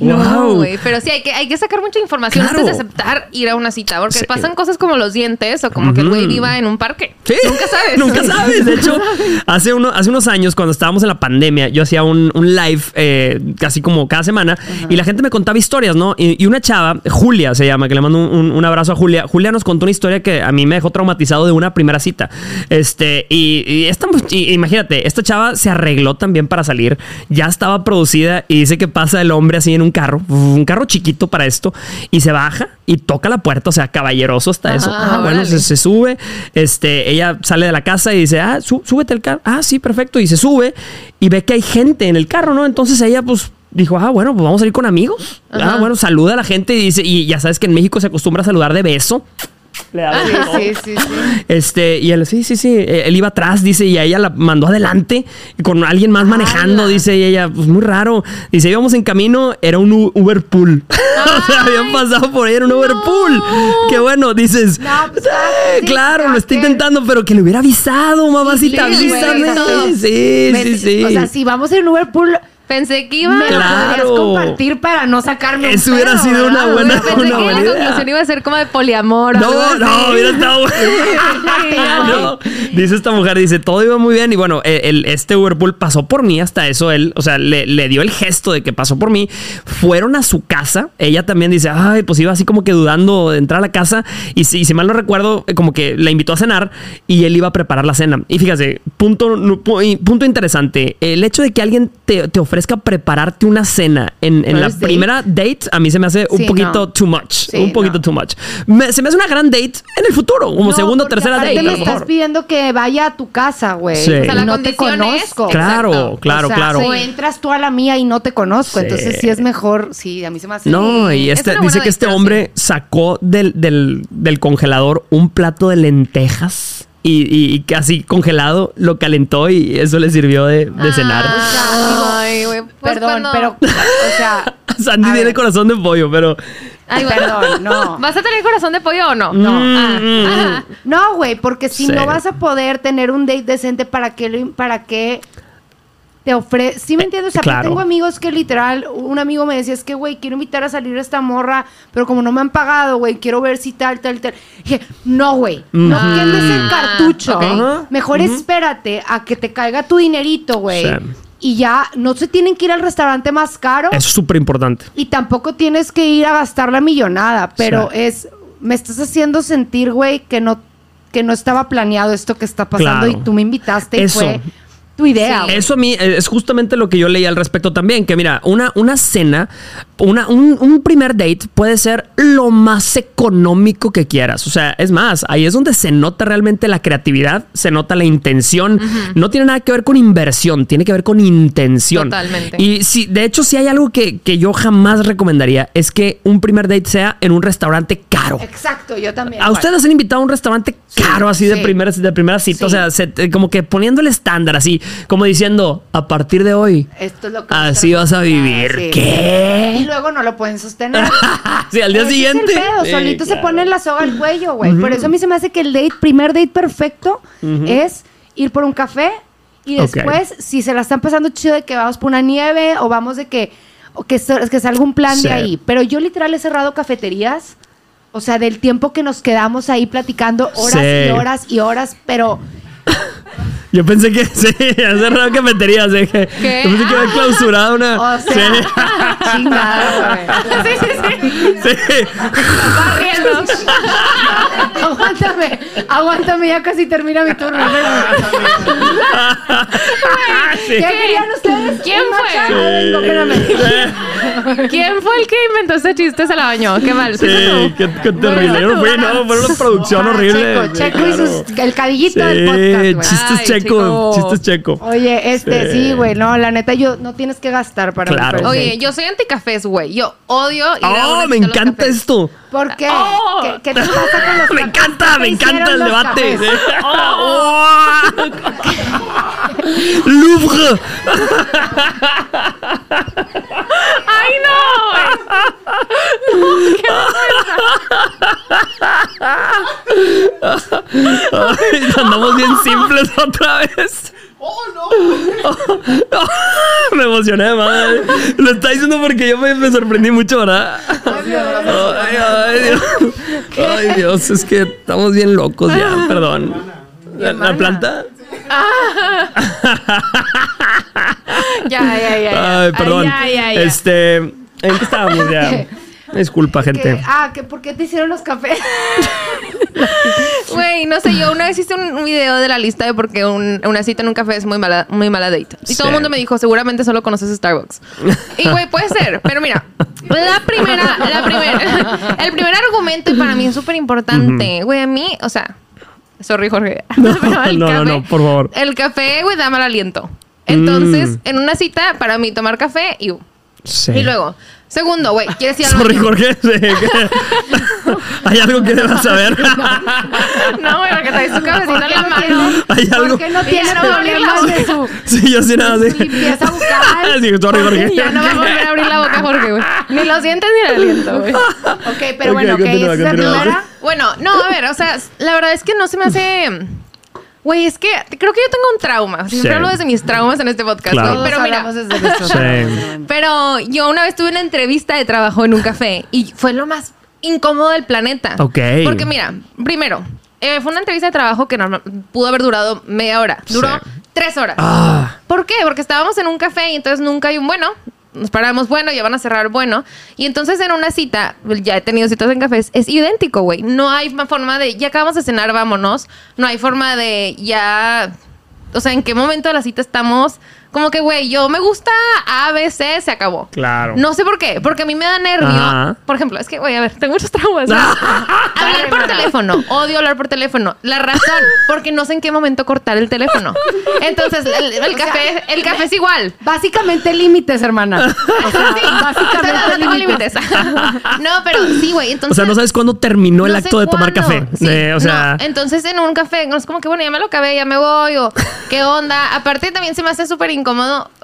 No, Wow. güey. Pero sí, hay que, hay que sacar mucha información Claro. antes de aceptar ir a una cita. Porque Sí. pasan cosas como los dientes o como que el güey viva en un parque. Sí. Nunca sabes. Nunca sabes. De hecho, hace, uno, hace unos años, cuando estábamos en la pandemia, yo hacía un, un live eh, casi como cada semana y la gente me contaba historias, ¿no? Y, y una chava, Julia se llama, que le mando un, un- un abrazo a Julia. Julia nos contó una historia que a mí me dejó traumatizado de una primera cita. Este, y, y esta, y imagínate, esta chava se arregló también para salir, ya estaba producida y dice que pasa el hombre así en un carro, un carro chiquito para esto, y se baja y toca la puerta, o sea, caballeroso hasta eso. Ah, Ah, bueno, se, se sube, este, ella sale de la casa y dice, ah, sú- súbete al carro. Ah, sí, perfecto. Y se sube y ve que hay gente en el carro, ¿no? Entonces ella, pues, dijo, ah, bueno, pues vamos a ir con amigos. Ah, bueno, saluda a la gente y dice, y ya sabes que en México se acostumbra a saludar de beso. Le da beso. Sí, sí, sí. Este, y él, sí, sí, sí, eh, él iba atrás, dice, y a ella la mandó adelante, y con alguien más manejando, ¡Hala! dice, y ella, pues muy raro. Dice, íbamos en camino, era un Uber pool. o sea, habían pasado por ahí, era un Uber pool. Qué bueno, dices, No, pues, "Eh, sí, claro, lo estoy intentando, pero que le hubiera avisado, mamacita, Sí, avísame. Sí, Me- sí, sí. O sea, si vamos en Uberpool, Pensé que iba. Claro. podrías compartir para no sacarme un Eso hubiera pedo, sido una buena- Pensé una que buena la idea. conclusión iba a ser como de poliamor. No, no, hubiera estado bueno. No, dice esta mujer, dice, todo iba muy bien y bueno, el, el- este Uberpool pasó por mí hasta eso, él, o sea, le, le dio el gesto de que pasó por mí, fueron a su casa, ella también dice, ay, pues iba así como que dudando de entrar a la casa y si, y si mal no recuerdo, eh, como que la invitó a cenar y él iba a preparar la cena. Y fíjate, punto, punto interesante, el hecho de que alguien te, te ofrezca prepararte una cena en, en la date. primera date, a mí se me hace un Sí, poquito no. too much, Sí, un poquito no. too much. Me- se me hace una gran date en el futuro, como No, segunda o tercera date. a le estás pidiendo que vaya a tu casa, güey. Sí. O sea, no te es- conozco. Claro, Exacto. claro, O sea, claro. O entras tú a la mía y no te conozco. Sí. Entonces sí es mejor. Sí, a mí se me hace. No, y es este una dice que este hombre sacó del, del, del congelador un plato de lentejas y, y- y casi congelado lo calentó y eso le sirvió de, de cenar. Ah, Ay, güey. Pues Perdón, cuando- pero. O sea. Sandy tiene ver, corazón de pollo, pero Ay, güey. Perdón, no. ¿Vas a tener corazón de pollo o no? No. Ah, Mm, ajá. No, güey, porque si Sí. no vas a poder tener un date decente, ¿para qué, lo- para qué te ofrece? ¿Sí me entiendes? O sea, Eh, claro. tengo amigos que literal, un amigo me decía, es que, güey, quiero invitar a salir a esta morra, pero como no me han pagado, güey, quiero ver si tal, tal, tal. dije, no, güey, no Ujú. quemes el cartucho. ok. Ajá, Mejor espérate a que te caiga tu dinerito, güey. Sí. Y ya no se tienen que ir al restaurante más caro. eso es súper importante. Y tampoco tienes que ir a gastar la millonada, pero Sí. es, me estás haciendo sentir, güey, que no, que no estaba planeado esto que está pasando Claro. y tú me invitaste y Eso. fue tu idea. Sí. Eso a mí eh, es justamente lo que yo leí al respecto también, que mira, una, una cena, una, un, un primer date puede ser lo más económico que quieras. O sea, es más, ahí es donde se nota realmente la creatividad, se nota la intención. No tiene nada que ver con inversión, tiene que ver con intención. Totalmente. Y sí, de hecho, si hay algo que, que yo jamás recomendaría, es que un primer date sea en un restaurante caro. Exacto, yo también. ¿A ustedes han invitado a un restaurante caro así de, primera, de primera cita? O sea, se- eh, como que poniendo el estándar así, como diciendo, a partir de hoy, Esto es lo que así vas a vivir. Ah, sí. ¿Qué? Y luego no lo pueden sostener. sí, al día Ese siguiente. Es el pedo, Sí, solito se claro. pone la soga al cuello, güey. Por eso a mí se me hace que el date, primer date perfecto es ir por un café y después, si se la están pasando chido de que vamos por una nieve o vamos de que, o que, que salga un plan Sí. de ahí. Pero yo literal he cerrado cafeterías. O sea, del tiempo que nos quedamos ahí platicando horas Sí. y horas y horas, pero Yo pensé que sí, hace rato que meterías. eh. Yo pensé que había clausurado una. O sea, chingada, güey. Sí, sí, sí. Sí. sí. Barriendo. Aguántame, aguántame, ya casi termina mi turno. Sí. ¿Qué querían ustedes? ¿Quién fue? ¿Quién fue el que inventó este chiste? Se la bañó. Qué mal. Sí, qué, qué terrible. Yo no fui, no, fue una producción horrible. Checo, Sí, Checo y sus, el cadillito Sí, del podcast, güey. chistes checo, chistes checo. Oye, este, Sí. sí, güey, no, la neta, yo no tienes que gastar para Claro. Oye, yo soy anticafés, güey. Yo odio ir a Oh, una me cita a los encanta cafés. esto. ¿Por qué? Oh. ¿Qué, qué te pasa con los Me cafés? encanta, ¿Qué me encanta hicieron el los debate. cafés? Oh. Louvre. ¡Ay, no! Ay, andamos bien simples otra vez. ¡Oh, no! me emocioné, madre. Lo está diciendo porque yo me, me sorprendí mucho, ¿verdad? Ay, ay, Dios. Ay, Dios, es que estamos bien locos ya, perdón. ¿La, la planta? Ya, ya, ya. ya. Ay, perdón. Ay, ya, ya, ya. Este, ¿en qué estábamos ya? Disculpa, Que- gente. ah, que ¿por qué te hicieron los cafés? Güey, no sé, yo una vez hice un, un video de la lista de por qué un- una cita en un café es muy mala, muy mala date. Y todo el mundo me dijo, seguramente solo conoces Starbucks. Y güey, puede ser, pero mira, la primera, la primera, el primer argumento y para mí es súper importante, güey, a mí, o sea, sorry Jorge, No, pero el no, no, no, por favor. El café, güey, da mal aliento. Entonces, Mm. en una cita, para mí tomar café y... Sí. Y luego, segundo, güey, ¿quieres ir al Sorry, baño? Jorge. sí, que- Hay algo que debas saber. No, güey, porque traes tu cabecita en la no mano. Hay algo. ¿Por qué no tiene problemas abrir de su, Sí, yo sí nada su así. limpieza bucal? Sí, sorry, Jorge. Ya no va a volver a abrir la boca Jorge, güey. Ni los dientes ni el aliento, güey. Ok, pero bueno, ok, es la primera. Bueno, no, a ver, o sea, la verdad es que no se me hace... Güey, es que creo que yo tengo un trauma. Siempre Sí. hablo desde mis traumas en este podcast, Claro. Todos Pero mira, hablamos desde nuestros Sí. traumas. pero yo una vez tuve una entrevista de trabajo en un café y fue lo más incómodo del planeta. Ok. Porque mira, primero, eh, fue una entrevista de trabajo que normal- pudo haber durado media hora. Duró Sí. tres horas. Ah, ¿Por qué? Porque estábamos en un café y entonces nunca hay un bueno. Nos paramos, bueno, ya van a cerrar, bueno. Y entonces en una cita, ya he tenido citas en cafés, es idéntico, güey. No hay ma- forma de, ya acabamos de cenar, vámonos. No hay forma de, ya, o sea, en qué momento de la cita estamos. Como que, güey, yo me gusta A, B, C, se acabó. claro. No sé por qué, porque a mí me da nervio. Ajá. Por ejemplo, es que, güey, a ver, tengo muchos traumas. ¿no? hablar por teléfono. Odio hablar por teléfono. La razón, porque no sé en qué momento cortar el teléfono. Entonces, el, el O sea, café, el café es igual. Básicamente límites, hermana. O sea, Sí, básicamente no tengo límites. no, pero sí, güey. Entonces, O sea, no sabes cuándo terminó el no acto de tomar cuándo. café. Sí, Eh, o sea, no, entonces en un café, no es como que, bueno, ya me lo acabé, ya me voy, o qué onda. Aparte, también se me hace súper incómodo,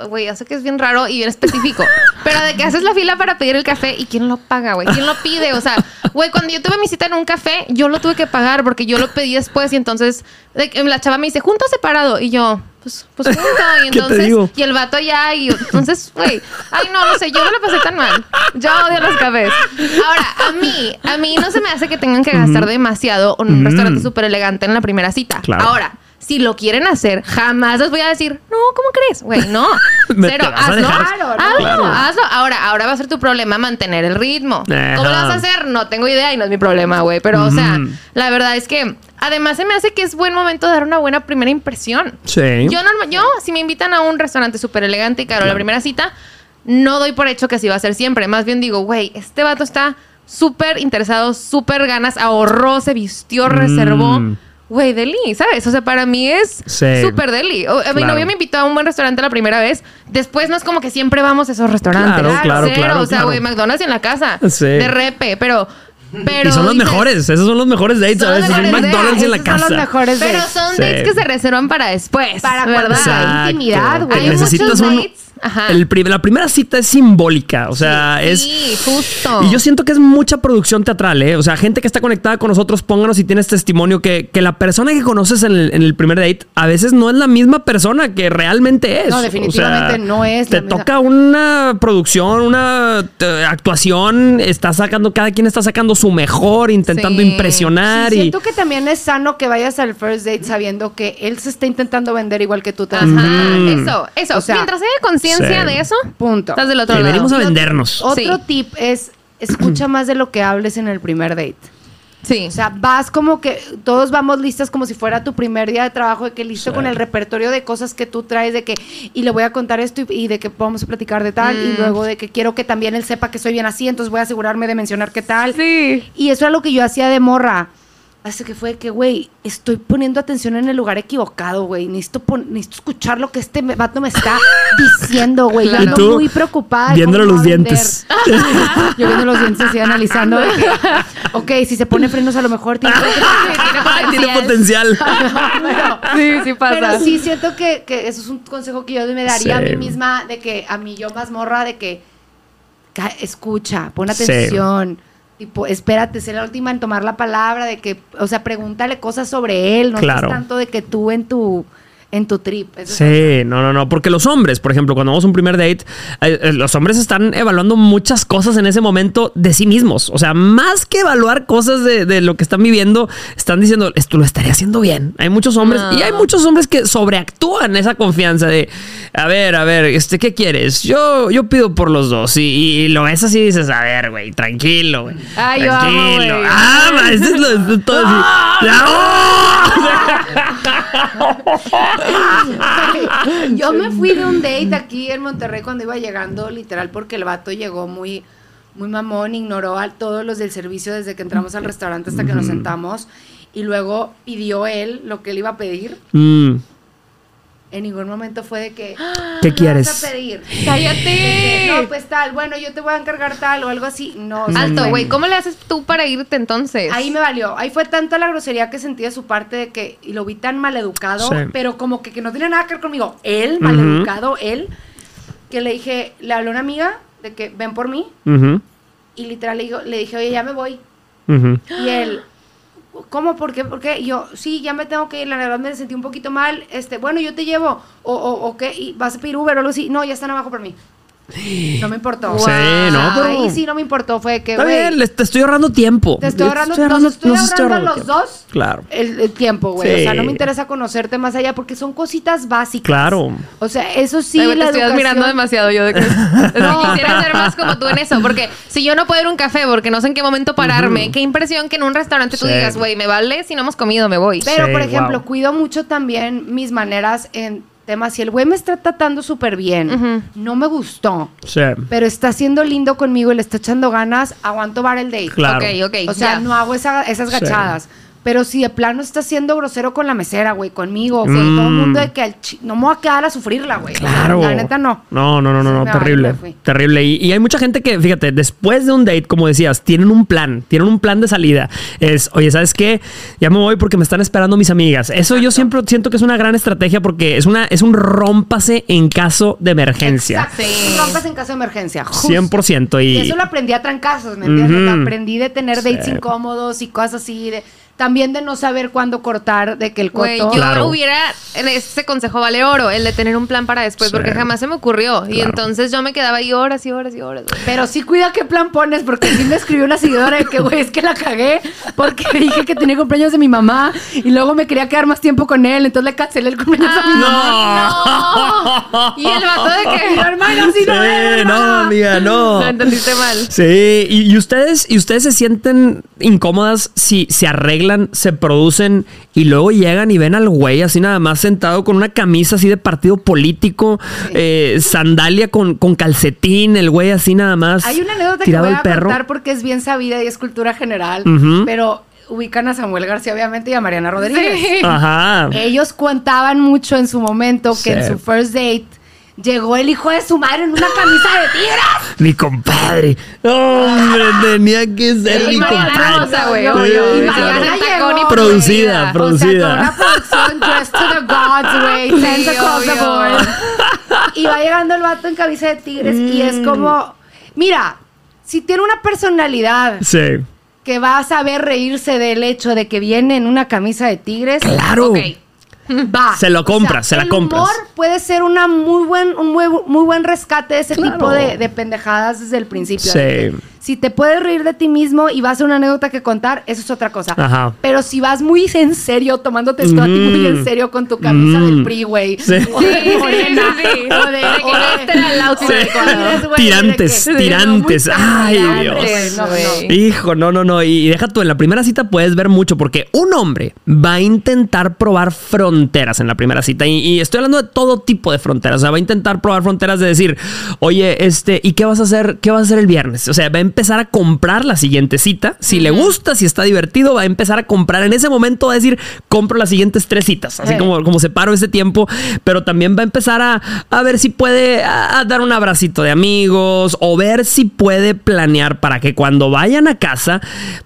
güey, ya sé que es bien raro y bien específico, pero de que haces la fila para pedir el café y quién lo paga, güey, quién lo pide. O sea, güey, cuando yo tuve mi cita en un café, yo lo tuve que pagar porque yo lo pedí después y entonces de la chava me dice, junto o separado, y yo. Pues, pues junto, y ¿Qué te entonces, digo? y el vato ya, y entonces, güey, ay no, no sé, yo no lo pasé tan mal. Yo odio los cafés. Ahora, a mí, a mí no se me hace que tengan que gastar demasiado en un Mm. restaurante súper elegante en la primera cita. Claro. Ahora, si lo quieren hacer, jamás les voy a decir, no, ¿cómo crees? Güey, no. Cero, hazlo. Claro, no, hazlo, claro. hazlo. Ahora, ahora va a ser tu problema mantener el ritmo. ¿Cómo lo vas a hacer? No tengo idea y no es mi problema, güey. Pero, o sea, la verdad es que además se me hace que es buen momento de dar una buena primera impresión. sí. Yo, norma- yo, si me invitan a un restaurante súper elegante y caro la primera cita, no doy por hecho que así va a ser siempre. Más bien digo, güey, este vato está súper interesado, súper ganas, ahorró, se vistió, reservó. Mm. Güey, deli, ¿sabes? O sea, para mí es Sí. súper deli. O- A mi Claro. novio me invitó a un buen restaurante la primera vez. Después no es como que siempre vamos a esos restaurantes. Claro, claro, Cero. claro, O sea, claro. güey, McDonald's en la casa. Sí. De repe, pero... pero y son los dices- mejores. Esos son los mejores dates, Son ¿sabes? los Es un mejores McDonald's en la Esos son los casa. mejores Pero dates. son Sí. dates que se reservan para después. Para ¿verdad? sea intimidad, güey. Hay Necesitas muchos un. dates. Ajá. el prim- la primera cita es simbólica. O sea, es. Sí, justo. Y yo siento que es mucha producción teatral, ¿eh? O sea, gente que está conectada con nosotros, pónganos si tienes testimonio que, que la persona que conoces en el, en el primer date a veces no es la misma persona que realmente es. No, O definitivamente no es la Te misma. toca una producción, una actuación, está sacando, cada quien está sacando su mejor, intentando Sí. impresionar Sí, y. siento que también es sano que vayas al first date sabiendo que él se está intentando vender igual que tú te Ajá, Mm. eso, eso. O sea, Mientras haya conciencia de eso, Punto. estás del otro lado. venimos a otro- vendernos. Otro Sí. tip es escucha más de lo que hables en el primer date. Sí. O sea, vas como que todos vamos listas como si fuera tu primer día de trabajo, de que listo Sí. con el repertorio de cosas que tú traes, de que, y le voy a contar esto y, y de que vamos a platicar de tal, y Mm. luego de que quiero que también él sepa que soy bien así, entonces voy a asegurarme de mencionar qué tal. sí. Y eso era lo que yo hacía de morra. Así que fue que, güey, estoy poniendo atención en el lugar equivocado, güey. Necesito, necesito escuchar lo que este vato me está diciendo, güey. Yo Claro. ando Y muy preocupada. viéndole los dientes. Yo viendo los dientes así analizando. de que, ok, si se pone frenos a lo mejor tiene... Ay, tiene potencial. Sí, sí pasa. Pero sí siento que, que eso es un consejo que yo me daría a mí misma, de que a mí yo más morra, de que escucha, pon Sí. Tipo, espérate, sé la última en tomar la palabra, de que, o sea, pregúntale cosas sobre él, no Claro. es tanto de que tú en tu en tu trip. Eso Sí, no, no, no. Porque los hombres, por ejemplo, cuando vamos a un primer date, eh, eh, los hombres están evaluando muchas cosas en ese momento de sí mismos. O sea, más que evaluar cosas de, de lo que están viviendo, están diciendo, esto lo estaré haciendo bien. Hay muchos hombres, No. y hay muchos hombres que sobreactúan esa confianza de, a ver, a ver, este, ¿qué quieres? Yo, yo pido por los dos. Y, y lo ves así y dices, a ver, güey, tranquilo, güey. Ay, yo amo, tranquilo. Ah, es lo- esto es todo así. Yo me fui de un date aquí en Monterrey cuando iba llegando, literal, porque el vato llegó muy, muy mamón, ignoró a todos los del servicio desde que entramos al restaurante hasta que nos sentamos. Y luego pidió él lo que él iba a pedir. Mm, En ningún momento fue de que. ¿Qué "¿Qué quieres? vas a pedir? ¡Cállate! No, pues tal, bueno, yo te voy a encargar tal o algo así. No, Alto, güey. ¿Cómo le haces tú para irte entonces? Ahí me valió. Ahí fue tanta la grosería que sentí de su parte de que y lo vi tan maleducado, Sí. pero como que, que no tiene nada que ver conmigo. Él, maleducado, él, que le dije, le habló a una amiga de que ven por mí y literal le, digo- le dije, oye, ya me voy. Y él, ¿cómo? ¿Por qué? ¿Por qué? Yo, sí, ya me tengo que ir, la verdad me sentí un poquito mal. Este, bueno, yo te llevo. O, o, o qué, y vas a pedir Uber o algo así. No, ya están abajo por mí. No me importó. Sí, no, pero- Ahí sí no me importó. Fue que, Está bien, les- te estoy ahorrando tiempo. te estoy ahorrando, Te nos estoy nos ahorrando a los tiempo. dos Claro. el, el tiempo, güey. O sea, no me interesa conocerte más allá porque son cositas básicas. Claro. O sea, eso sí, Ay, güey, te la estoy admirando demasiado yo de que No, quisiera ser más como tú en eso, porque si yo no puedo ir a un café porque no sé en qué momento pararme, qué impresión que en un restaurante tú digas, güey, me vale, si no hemos comido me voy. Pero, Sí, por ejemplo, wow. cuido mucho también mis maneras en temas. Si el güey me está tratando súper bien, no me gustó, Sí. pero está siendo lindo conmigo y le está echando ganas, aguanto bar el date. Claro. Ok, ok. O sea, no hago esa- esas Sí. Pero si de plano está siendo grosero con la mesera, güey, conmigo, con Mm. todo el mundo de que al no me voy a quedar a sufrirla, güey. Claro. La neta no. No, no, no, no, no, vale, terrible. Terrible. Y, y hay mucha gente que, fíjate, después de un date, como decías, tienen un plan, tienen un plan de salida. Es, oye, ¿sabes qué? Ya me voy porque me están esperando mis amigas. Eso yo siempre siento que es una gran estrategia porque es una, es un rómpase en caso de emergencia. Exacto. Sí. Rompas en caso de emergencia. justo. 100%. Y Y, eso lo aprendí a trancazos, ¿me entiendes? Aprendí de tener dates Sí. incómodos y cosas así. De, también de no saber cuándo cortar, de que el coto... Güey, yo Claro. hubiera, en ese consejo vale oro, el de tener un plan para después, Sí. porque jamás se me ocurrió. Y entonces yo me quedaba ahí horas y horas y horas. güey. Pero sí cuida qué plan pones, porque sí me escribió una seguidora de que, güey, es que la cagué porque dije que tenía cumpleaños de mi mamá y luego me quería quedar más tiempo con él, entonces le cancelé el cumpleaños a mi mamá. ¡No! Y el vato de que... Hermano, sí, no, Sí, era, no, amiga, no. Lo entendiste mal. Sí, y, y ustedes, y ustedes se sienten incómodas si se arreglan, se producen y luego llegan y ven al güey así nada más sentado con una camisa así de partido político, eh, sandalia con, con calcetín, el güey así nada más. Hay una anécdota que tirado voy al a perro. contar porque es bien sabida y es cultura general, pero ubican a Samuel García obviamente y a Mariana Rodríguez. Sí. Ajá. Ellos contaban mucho en su momento que en su first date llegó el hijo de su madre en una camisa de tigres. Mi compadre. Hombre, tenía que ser mi Mariana compadre. Y Mariana llegó, Tacón y Producida, producida. O sea, con una producción dressed to the gods, güey. Sí, Sense across the board. Y va llegando el vato en camisa de tigres y es Mm. como, mira, si tiene una personalidad Sí. que va a saber reírse del hecho de que viene en una camisa de tigres, Claro. va. Se lo compras, se la el compras. humor puede ser una muy buen, un muy, muy buen rescate de ese Claro. tipo de, de pendejadas desde el principio. Sí. Si te puedes reír de ti mismo y vas a una anécdota que contar, eso es otra cosa. Ajá. Pero si vas muy en serio, tomándote esto a ti muy en Mm. serio con tu camisa Mm. del güey. Sí. O de Sí, sí, Morena, sí, sí. O de, De que o de- este Sí. Tirantes, tirantes. Ay, Dios. no, no. güey. Hijo, no, no, no. Y deja tú, en la primera cita puedes ver mucho porque un hombre va a intentar probar fronteras en la primera cita. Y, y estoy hablando de todo tipo de fronteras. O sea, va a intentar probar fronteras de decir, oye, este, ¿y qué vas a hacer? ¿Qué vas a hacer el viernes? O sea, va a empezar a comprar la siguiente cita. Si le gusta, si está divertido, va a empezar a comprar. En ese momento va a decir, compro las siguientes tres citas. Así como, como separo ese tiempo. Pero también va a empezar a, a ver si puede a- a dar un abracito de amigos o ver si puede planear para que cuando vayan a casa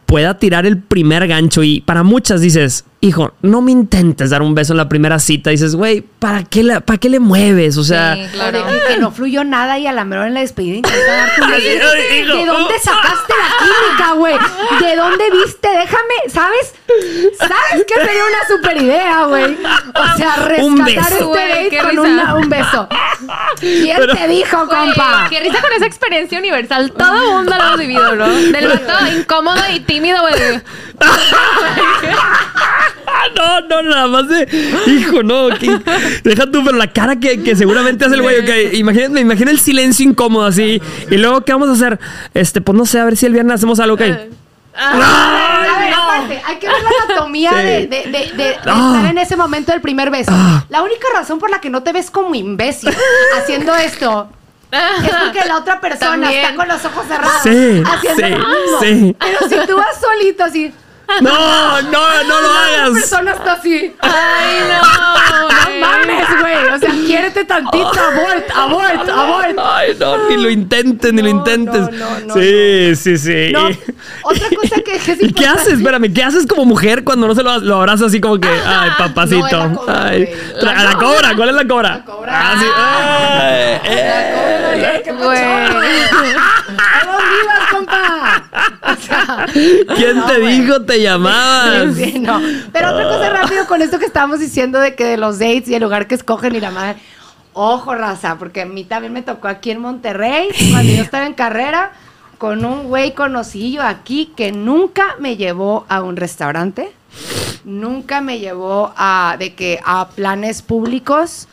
pueda tirar el primer gancho. Y para muchas dices, hijo, no me intentes dar un beso en la primera cita. Dices, güey, ¿para qué, la- ¿para qué le mueves? O sea, Sí, claro. que, que no fluyó nada y a la mejor en la despedida intenta darte un beso. ¿De dónde sacaste la química, güey? ¿De dónde viste? Déjame, ¿sabes? ¿Sabes qué sería una super idea, güey? O sea, Un rescatar beso. este date con una- un beso. ¿Quién Pero- te dijo, compa? Qué risa con esa experiencia universal. Todo el mundo lo hemos vivido, ¿no? Del vato incómodo y tímido, güey. Ah, no, no, nada más de. Hijo, no. que- deja tú, pero la cara que, que seguramente hace el güey. ok, imagina, me imagino el silencio incómodo así. Y luego, ¿qué vamos a hacer? Este, pues no sé, a ver si el viernes hacemos algo, ok. A ver, aparte, hay que ver la anatomía Sí. de, de- de- de- de Ah. estar en ese momento del primer beso. Ah. La única razón por la que no te ves como imbécil haciendo esto es porque la otra persona También. está con los ojos cerrados Sí, haciendo sí, lo mismo. sí. Pero si tú vas solito así, No, no, no lo la hagas. persona está así. Ay, no. No mames, güey. O sea, quiérete tantito. Abort, abort, abort. Ay, no, ni lo intentes, ni lo intentes. no, no, no, sí, sí, sí. No, otra cosa que, es ¿Y qué haces? Espérame, ¿qué haces como mujer cuando no se lo, lo abrazas así como que, ay, papacito? La cobra, ay, la cobra, ¿cuál es la cobra? La cobra. Ah, sí. Ay, eh. ¿Qué Güey. ¿A dónde ibas, compa? O sea, ¿Quién no, te dijo te llamabas? Sí, no. Pero otra cosa rápido con esto que estábamos diciendo de que de los dates y el lugar que escogen y la madre. Ojo, raza, porque a mí también me tocó aquí en Monterrey, cuando yo estaba en carrera, con un güey conocido aquí que nunca me llevó a un restaurante, nunca me llevó a de que a planes públicos.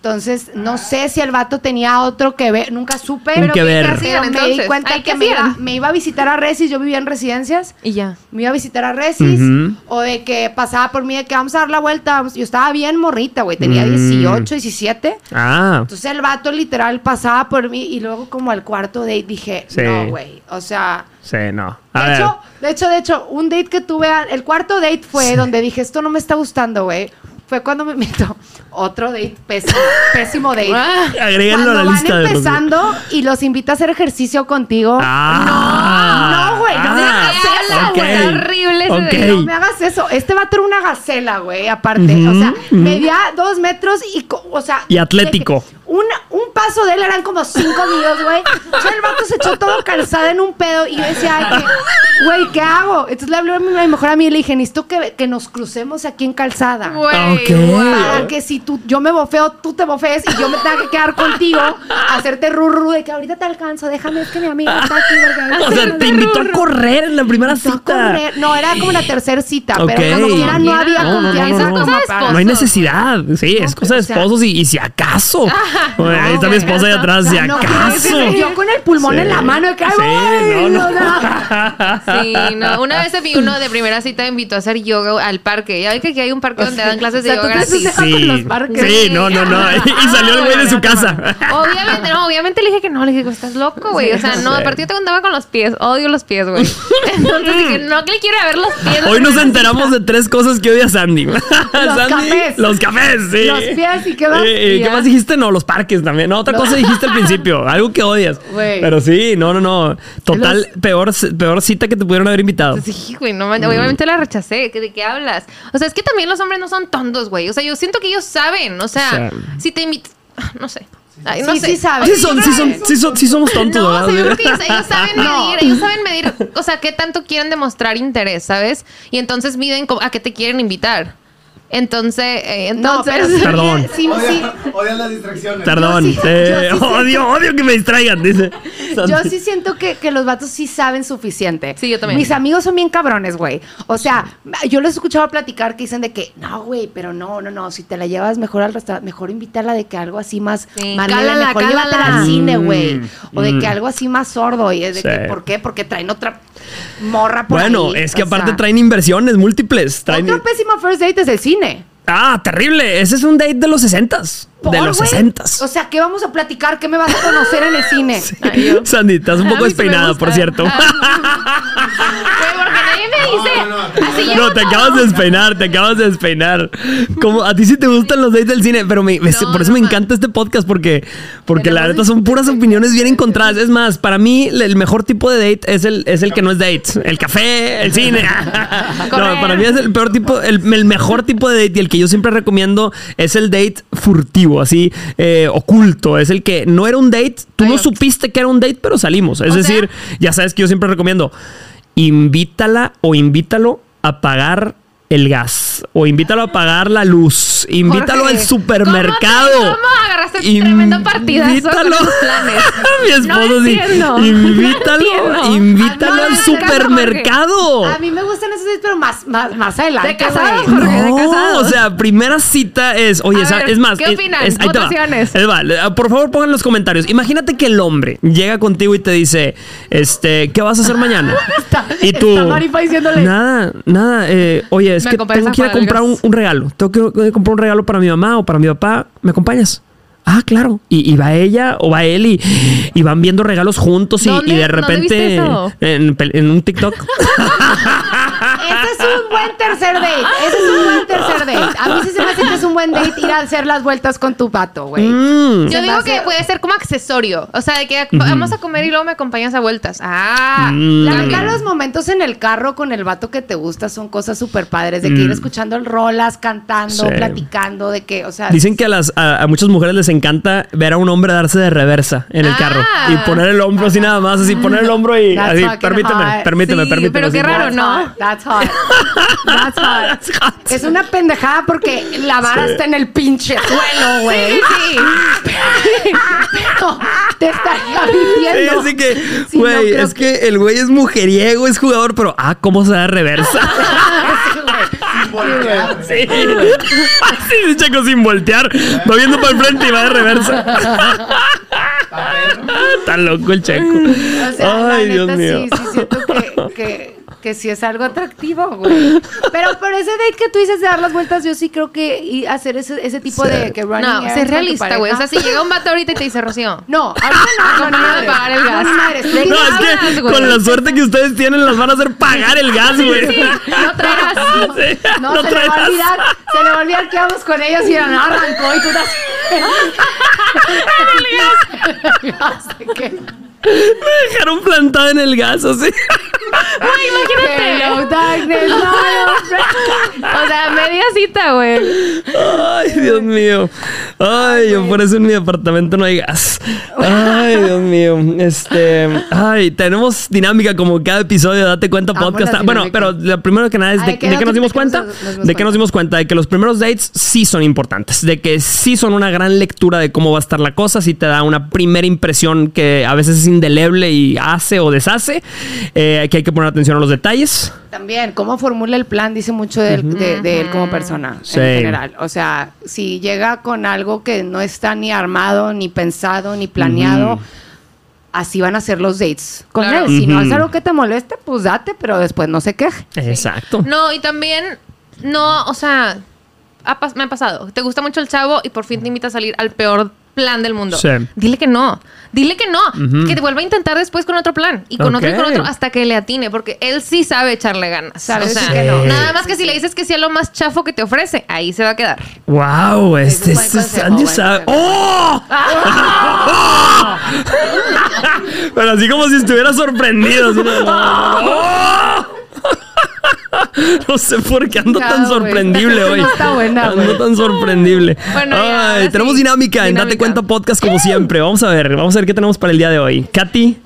Entonces, no sé si el vato tenía otro que ver, nunca supe. Un pero que ver. pero hacían, me di cuenta Ay, que ¿qué me iba, me iba a visitar a Resis, yo vivía en residencias Y ya. me iba a visitar a Resis o de que pasaba por mí de que vamos a dar la vuelta. Yo estaba bien morrita, güey, tenía Mm. 18, 17. Ah, Entonces el vato literal pasaba por mí y luego como al cuarto date dije, Sí. no, güey, o sea... sí, no. A De ver. hecho, de hecho, de hecho, un date que tuve, al- el cuarto date fue donde dije, esto no me está gustando, güey. Fue cuando me meto otro date pésimo, pésimo date. Ah, Agréguenlo Cuando a la van lista de los- empezando y los invita a hacer ejercicio contigo. Ah. no, güey, no me Ah, hagas eso, ok. güey. Está horrible ese Ok. date. No me hagas eso. Este vato era una gacela, güey, aparte. O sea, ujú. medía dos metros y, o sea... Y atlético. de que Un, un paso de él eran como cinco míos, güey. O sea, el vato se echó todo calzado en un pedo y yo decía, ay, que- güey, ¿qué hago? Entonces le hablé a mi mejor amiga y le dije, necesito que, que nos crucemos aquí en calzada. Güey, Ok. guau. Para que si tú, yo me bofeo, tú te bofees y yo me tenga que quedar contigo, hacerte rurru de que ahorita te alcanzo, déjame, es que mi amiga está aquí. porque- O sea, te invitó a correr en la primera cita. correr. No, era como la tercera cita, Ok. pero como quiera no había No, no, no, confianza no, no. No hay necesidad. Sí, es cosa de o sea- esposos y, y si acaso. Ahí está mi esposa ahí atrás, si no, acaso. yo con el pulmón Sí. en la mano, que Sí, no, Sí, no. Una vez vi uno de primera cita me invitó a hacer yoga al parque. Ya ven que aquí hay un parque donde dan clases de O sea, tú yoga gratis. los parques. Sí, no, no, no. Y salió el güey de su casa. Obviamente, no, obviamente le dije que no, le dije, estás loco, güey. O sea, no, Sí. aparte yo te contaba con los pies, odio los pies, güey. Entonces dije, no que le quiero ver los pies. Hoy nos enteramos de tres cosas que odia Sandy. Sandy, cafés. Los cafés, sí. Los pies, ¿y qué más? Eh, eh, ¿Qué más dijiste? No, los parques también. No, otra cosa dijiste al principio. Algo que odias. Pero sí, no, no, no. Total, Los- peor, peor cita que te pudieron haber invitado. Sí, güey, no, man- obviamente la rechacé. ¿De qué hablas? O sea, es que también los hombres no son tontos, güey. O sea, yo siento que ellos saben. O sea, O sea, si te invitan. No sé. Ay, no Sí, sé. sí saben. Sí, son, sí, son, sí, son- sí somos tontos, No, o sea, yo ¿verdad? creo que ellos, ellos saben No. medir, ellos saben medir, o sea, qué tanto quieren demostrar interés, ¿sabes? Y entonces miden a qué te quieren invitar. Entonces, eh, No, entonces, pero sí, Perdón. Sí, sí, Odian, las distracciones. Perdón. Yo sí- eh, yo sí odio, odio que me distraigan, dice. Yo sí siento que, que los vatos sí saben suficiente. Sí, yo también. Mis amigos son bien cabrones, güey. O sea, yo los he escuchado platicar que dicen de que, no, güey, pero no, no, no, si te la llevas mejor al restaurante, mejor invitarla de que algo así más, leve, cálala, mejor cálala. llévatela al cine, Mm, güey. O de mm. que algo así más sordo. Y es de Sí. que, ¿por qué? Porque traen otra morra por Bueno, ahí. es que O aparte sea, traen inversiones múltiples. Traen... Otro pésimo first date es el cine. Ah, terrible. Ese es un date de los 60 Por, De los güey. 60 O sea, ¿qué vamos a platicar? ¿Qué me vas a conocer en el cine? Ay, yo- Sandy, estás un poco sí despeinada, por cierto. Ah, Me hice. No, no, no. Así No, llevo te acabas de despeinar, te acabas de despeinar. Como a ti sí te gustan los dates del cine, pero me- me- No, por eso no me encanta este podcast porque, porque la neta son puras opiniones bien encontradas. Es más, para mí el mejor tipo de date es el, es el que no es date. El café, el cine. No, para mí es el peor tipo, el, el mejor tipo de date y el que yo siempre recomiendo es el date furtivo, así, eh, oculto. Es el que no era un date, tú Ay, no supiste que era un date, pero salimos. Es sea- decir, ya sabes que yo siempre recomiendo, invítala o invítalo a pagar el gas o invítalo a pagar la luz, invítalo Jorge, al supermercado. ¿Cómo, te- cómo agarraste tremendo partidazo Invítalo. con tus planes? Mi esposo no sí. Invítalo, No invítalo Ah, al supermercado. A mí me gustan esos dates, pero más, más, más adelante. De casado, güey. Jorge, de No, casados. o sea, primera cita es, oye, A esa- ver, es más, ¿qué es- opinan? es- ahí te va. Ahí va. Le- Por favor, pongan en los comentarios. Imagínate que el hombre llega contigo y te dice, este, ¿qué vas a hacer mañana? Está- y tú, está Marifa diciéndole- nada, nada, eh, oye, es Me que tengo que ir comprar un, regalo. Tengo que, comprar un regalo para mi mamá o para mi papá. ¿Me acompañas? Ah, claro. Y, y va ella o va él y, y van viendo regalos juntos y, de ¿Dónde repente en, en un TikTok. Es un buen tercer date. Ese es un buen tercer date. A mí sí se me hace que es un buen date ir a hacer las vueltas con tu pato, güey. Mm. Yo digo hace- que puede ser como accesorio. O sea, de que vamos a comer y luego me acompañas a vueltas. Ah, Mm. La neta, los momentos en el carro con el vato que te gusta son cosas súper padres. De que ir escuchando el rolas, cantando, Sí. platicando, de que, o sea. Dicen que a, las, a, a muchas mujeres les encanta ver a un hombre darse de reversa en el Ah. carro y poner el hombro así nada más, así poner el hombro y That's así, permíteme, hot. permíteme, Sí, permíteme. pero qué raro, ¿no? That's hot. That's hot. That's hot. Es una pendejada porque la vara está en el pinche suelo, güey. Sí, sí. Pero te estaría Sí, viviendo. así que, Sí, no, güey, es que el güey es mujeriego, es jugador, pero ah, ¿cómo se da reversa? Sin voltear. Sí. Así, Chaco, sin voltear. Va viendo para el frente y va de reversa. Está loco el Checo. O sea, Ay, la Dios neta, mío. sí, sí siento que, que, que sí es algo atractivo, güey. Pero por ese date que tú dices de dar las vueltas, yo sí creo que y hacer ese, ese tipo Sí. de que running No, tu realista, güey. O sea, si llega un vato ahorita y te dice, Rocío. No, ahorita no, no, no, a pagar el gas. No, No, es que güey. con la suerte que ustedes tienen, las van a hacer pagar el gas, güey. No traigas. Sí, No, no se le va a traigas. olvidar, se le va a olvidar que vamos con ellos y no arrancó y tú estás... ¿De qué? Me dejaron plantada en el gas, así. Hello, darkness, no, no, O sea, media cita, güey. Ay, Dios mío. Ay, yo por eso en mi apartamento no hay gas. Ay, Dios mío. Este. Ay, tenemos dinámica como cada episodio. Date cuenta, Amo podcast. Bueno, pero lo primero que nada es Ay, de, ¿qué de que nos dimos nos- cuenta. nos De que nos dimos cuenta de que los primeros dates sí son importantes. De que sí son una gran lectura de cómo va a estar la cosa. Sí te da una primera impresión que a veces es indeleble y hace o deshace. Eh, que hay que poner atención a los detalles. También, cómo formula el plan dice mucho de, él- de- de él como persona Sí. en general. O sea, si llega con algo que no está ni armado, ni pensado, ni planeado, así van a ser los dates con Claro. él. Si no es algo que te moleste, pues date, pero después no se queje. Exacto. No, y también, no, o sea, ha me ha pasado. Te gusta mucho el chavo y por fin te invita a salir al peor plan del mundo. Sí. Dile que no. Dile que no. Que te vuelva a intentar después con otro plan. Y con otro y con otro hasta que le atine. Porque él sí sabe echarle ganas. Sabe o sea, que no. nada más que si le dices que sea lo más chafo que te ofrece, ahí se va a quedar. Wow, este, este consejo, Sandy sabe. ¡Oh! Pero así como si estuviera sorprendido. así, ¡Oh! No sé por qué ando tan sorprendible hoy. está buena, Ando tan sorprendible. Bueno, Ay, tenemos dinámica en Date. Cuenta Podcast como siempre. Vamos a ver, vamos a ver qué tenemos para el día de hoy. Katy.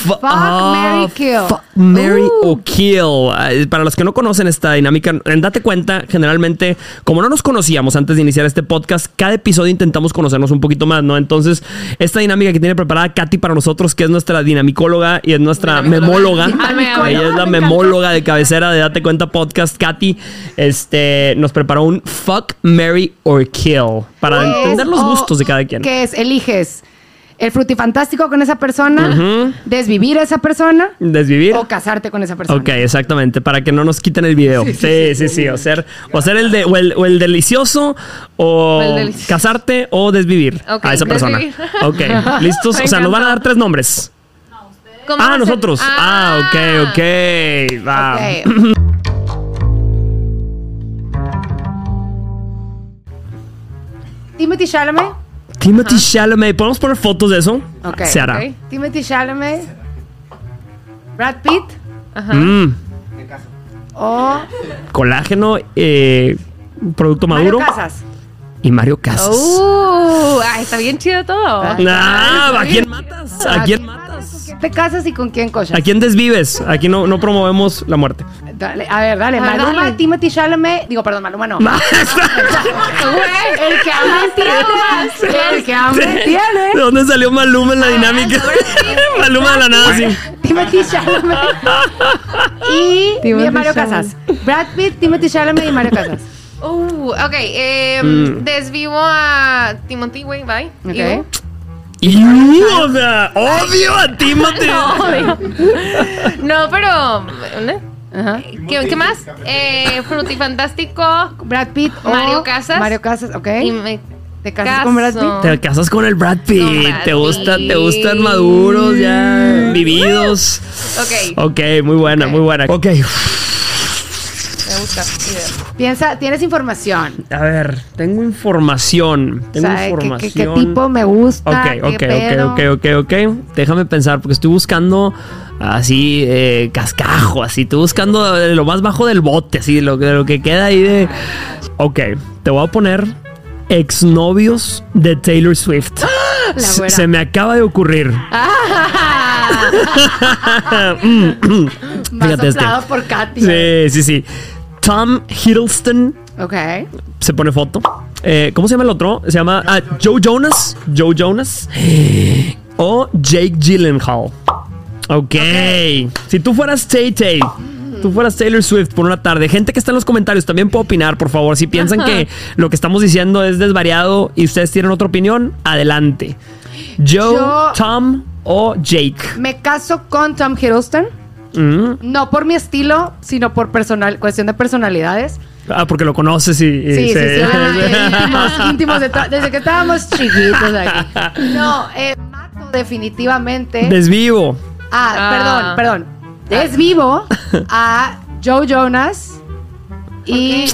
Fu- Fuck, marry, kill. Fuck, Mary Uh. o Kill. Ay, Para los que no conocen esta dinámica, en Date Cuenta, generalmente, como no nos conocíamos antes de iniciar este podcast, cada episodio intentamos conocernos un poquito más, ¿no? Entonces, esta dinámica que tiene preparada Katy para nosotros, que es nuestra dinamicóloga y es nuestra memóloga. Dinamicóloga. Ella es la Me memóloga de cabecera de Date Cuenta Podcast. Katy este, nos preparó un Fuck, Mary or Kill para entender los gustos de cada quien. Que es, eliges el frutifantástico con esa persona, desvivir a esa persona Desvivir. o casarte con esa persona. Ok, exactamente, para que no nos quiten el video. Sí, sí, sí, O ser, o ser el de, o el, o el delicioso, o, O el delicioso. casarte, o desvivir a esa persona. desvivir. Ok, listos. O sea, nos van a dar tres nombres. ¿Cómo Ah, nosotros. Ah, ok, ok. Va. Ok. Timothy Chalamet. Timothy Chalamet. ¿Podemos poner fotos de eso? Ok, Se hará. ok. Timothy Chalamet. Brad Pitt. Ajá. Mm, O colágeno, eh, producto Mario maduro. Casas. Y Mario Casas. Uh, ay, está bien chido todo. Ah. Nah, ¿a quién matas? ¿A quién ¿Con matas? Te casas y con quién cochas? ¿A quién desvives? Aquí no, no promovemos la muerte. Dale, a ver, dale. A ver, Maluma, dale. Timothy Chalamet. Digo, perdón, Maluma no. Güey, El que hambre tiene. El que hambre ¿De tiene. dónde salió Maluma en la dinámica? Maluma de la nada, sí. Timothy Chalamet. Y Timothy Mario Chalamet. Casas. Brad Pitt, Timothy Chalamet y Mario Casas. Uh, ok, eh, Mm. desvivo a Timothy, güey, bye. Ok. Y, o sea, obvio a Timothy. No, pero. ¿eh? Ajá. ¿Qué, qué más? Eh, Frutifantástico. Brad Pitt o Mario Casas. Mario Casas, ok. Y me ¿Te casas con Brad Pitt? Te casas con el Brad Pitt. Con Brad te gusta, te Pitt. gustan maduros ya, vividos. Ok, Ok, muy buena, muy buena. Ok, Piensa, tienes información. a ver, tengo información. O Tengo sea, ¿qué- información. ¿qué, qué tipo me gusta? Ok, ¿Qué ok, pedo? ok, ok, ok, ok. Déjame pensar, porque estoy buscando así, eh, cascajo, así. Estoy buscando eh, lo más bajo del bote, así, lo, de lo que queda ahí de. Ok, te voy a poner exnovios de Taylor Swift. La Se- me acaba de ocurrir. Más Fíjate este. por Katy. Sí, sí, sí. Tom Hiddleston Ok. se pone foto. Eh, ¿Cómo se llama el otro? Se llama ah, Joe Jonas. Joe Jonas. O Jake Gyllenhaal. Ok. Si tú fueras Tay Tay, tú fueras Taylor Swift por una tarde, gente que está en los comentarios también puede opinar, por favor. Si piensan que lo que estamos diciendo es desvariado y ustedes tienen otra opinión, adelante. Joe, Yo- Tom o Jake. Me caso con Tom Hiddleston. Mm. No por mi estilo, sino por personal, cuestión de personalidades. Ah, porque lo conoces y... y Sí, sí, se- sí. íntimos, íntimos de desde que estábamos chiquitos aquí. No, eh, mato definitivamente. Desvivo. ah, Ah. perdón, perdón. Desvivo a Joe Jonas. Y,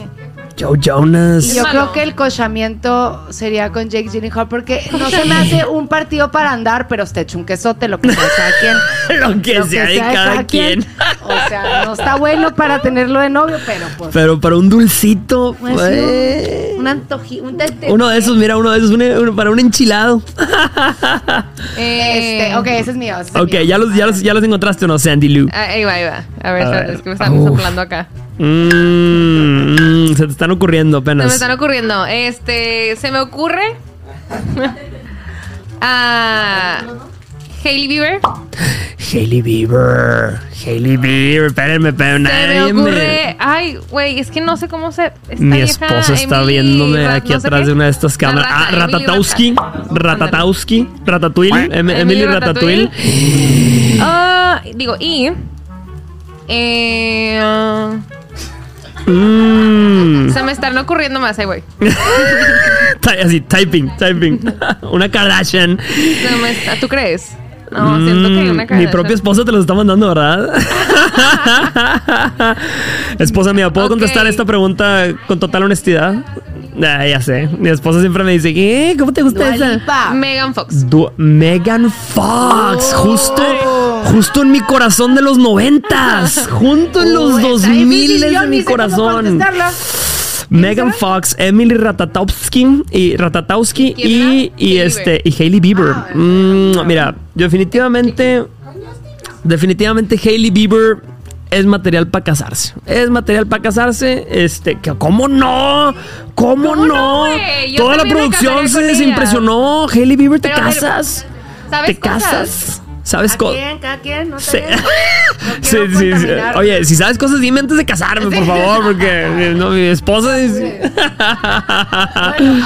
Joe Jonas. y yo creo que el cochamiento sería con Jake Gyllenhaal porque no se me hace un partido para andar, pero está hecho un quesote, lo que sea de cada quien. Lo que Lo sea de cada quien. O sea, no está bueno para tenerlo de novio, pero pues. Pero para un dulcito, pues, pues, un, un antoji, un tete- uno de esos, mira, uno de esos, un- para un enchilado. Eh, Este, ok, ese es mío. ese es ok, mío. ya los, ya, los, ya los encontraste o no, Sandy Lou. ah, ahí va, ahí va. A ver, A ver. es que me están soplando acá. Mm, mm, se te están ocurriendo Se apenas. me están ocurriendo. Este, se me ocurre. a Hailey Bieber. Hailey Bieber. Hailey Bieber. Espérenme, espérenme. Se me ocurre. Ay, güey, es que no sé cómo se. Mi esposa está Emily viéndome aquí no sé atrás qué. de una de estas cámaras. rata, Ah, Ratatowski. Rata. Ratatowski. Ratatouille. Em- Emily Emily Ratatouille. Ah, digo, y. Eh, ah, Mm. se me están ocurriendo más, ahí. Ty- Así, typing, typing. Una Kardashian. Se me está- ¿Tú crees? No, siento que hay una Mm. Mi propia esposa te lo está mandando, ¿verdad? esposa mía, ¿puedo contestar esta pregunta con total honestidad? Ah, ya sé. Mi esposa siempre me dice, ¿qué? ¿Cómo te gusta Dua esa? Lipa. Megan Fox. Du- Megan Fox, justo, justo en mi corazón de los noventas, junto en los dos difícil, miles yo de mi corazón. Megan Fox, Emily Ratatowski y Ratatowski ¿Quién y, y este y Hailey Bieber. Ah, Mm, mira, definitivamente, definitivamente Hailey Bieber es material para casarse. Es material para casarse. Este, que ¿cómo no? ¿Cómo, ¿Cómo no, Toda la producción se desimpresionó. Hailey Bieber, te Pero, casas. ¿Sabes Te cosas? casas. ¿Sabes cosas? no Sí. sé. No Sí, sí, sí. Oye, si sabes cosas, dime antes de casarme, por favor, porque no, mi esposa es. Bueno,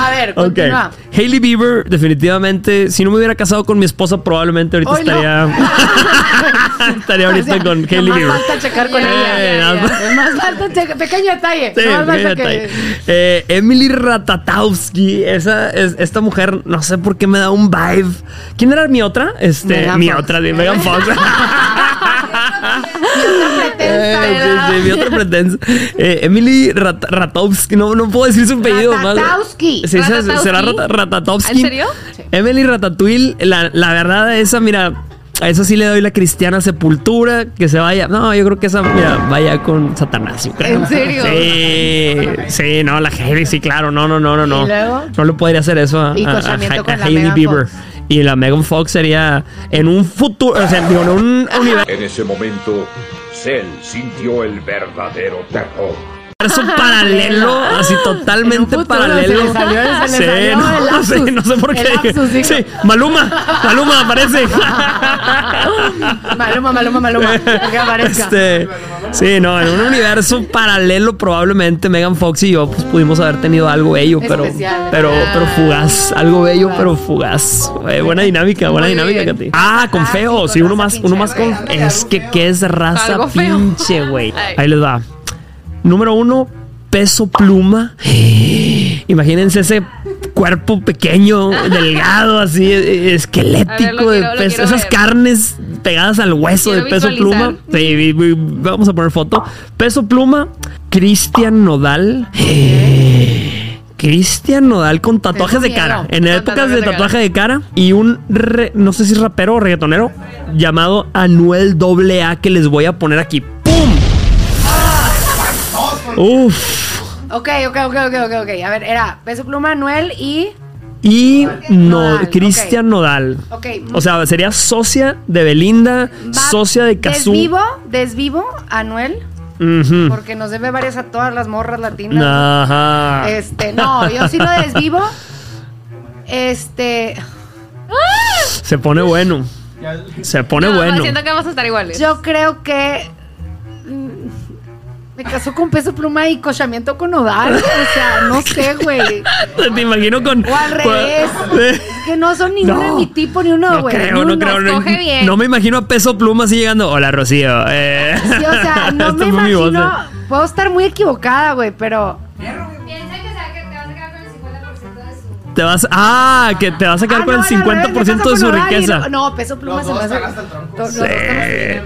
a ver, continúa. Hailey Bieber, definitivamente, si no me hubiera casado con mi esposa, probablemente ahorita Hoy estaría. estaría ahorita O sea, con nomás Bieber. falta checar con ella. Nomás falta checar. Pequeño detalle. Sí, fíjate. que. Eh, Emily Ratatowski, esa es, esta mujer, no sé por qué me da un vibe. ¿Quién era mi otra? Este, Megan mi Fox. otra, de Megan Fox. pretensa, Eh, sí, mi otra pretensa. Eh, Emily Rat- Ratovsky, no, no puedo decir su apellido más. Ratatowski. Sí, sí, ¿Ratatowski? será Rata- Ratatowski. ¿En serio? Sí. Emily Ratatouille, la, la verdad, esa, mira, a esa sí le doy la cristiana sepultura, que se vaya. No, yo creo que esa, mira, vaya con Satanás, yo creo. ¿En serio? Sí, sí, no, la Hailey, sí, claro, no, no, no, no, no. ¿Y luego? No le podría hacer eso a, a- a a Hailey Bieber. Fox. Y la Megan Fox sería en un futuro, o sea, digo, en un universo En ese momento, Cell sintió el verdadero terror. paralelo, así totalmente futuro paralelo. se le salió- se le Sí, salió no, sí, no sé por qué. Lapsus, sí, Maluma, Maluma aparece. Maluma, Maluma, Maluma. Que aparezca. Este, sí, no, en un universo paralelo probablemente Megan Fox y yo pues pudimos haber tenido algo bello, pero Especial. pero pero fugaz, algo bello pero fugaz. Eh, buena dinámica, buena Muy dinámica. Katy. Ah, con Ah, sí, feo, con sí, uno más, uno más con es que que es raza pinche, güey. Ahí les va. Número uno, peso pluma. Imagínense ese cuerpo pequeño, delgado, así, esquelético, A ver, lo de peso- esas ver. carnes pegadas al hueso de peso visualizar. pluma. Sí, vamos a poner foto. Peso pluma, Cristian Nodal. Cristian Nodal con tatuajes de cara. En Con épocas tatuajes de de tatuaje de cara. Y un, re- no sé si rapero o reggaetonero, llamado Anuel AA que les voy a poner aquí. Uf. Ok, ok, ok, ok, ok, ok. A ver, era Peso Pluma, Anuel y. Y no, Nodal, Cristian. Nodal. Ok. O sea, sería socia de Belinda, va socia de Cazú. Desvivo, desvivo, Anuel. Ujú. Porque nos debe varias a todas las morras latinas. Ajá. Este, no, yo sí lo desvivo. Este. Se pone bueno. Se pone No, bueno. Siento que vamos a estar iguales. Yo creo que. Me casó con peso pluma y cochamiento con nodal. O sea, no sé, güey. Te imagino con. O al revés. Es que no son ni uno No. ni tipo ni uno, No güey. creo, no uno. creo. No, bien. no me imagino a peso pluma así llegando. Hola, Rocío. Eh, Sí, o sea, no me mi imagino. Puedo estar muy equivocada, güey, pero. Te vas. Ah, que te vas a quedar Ah, con no, el al revés, me 50% de su riqueza. No, no, peso pluma se me hace.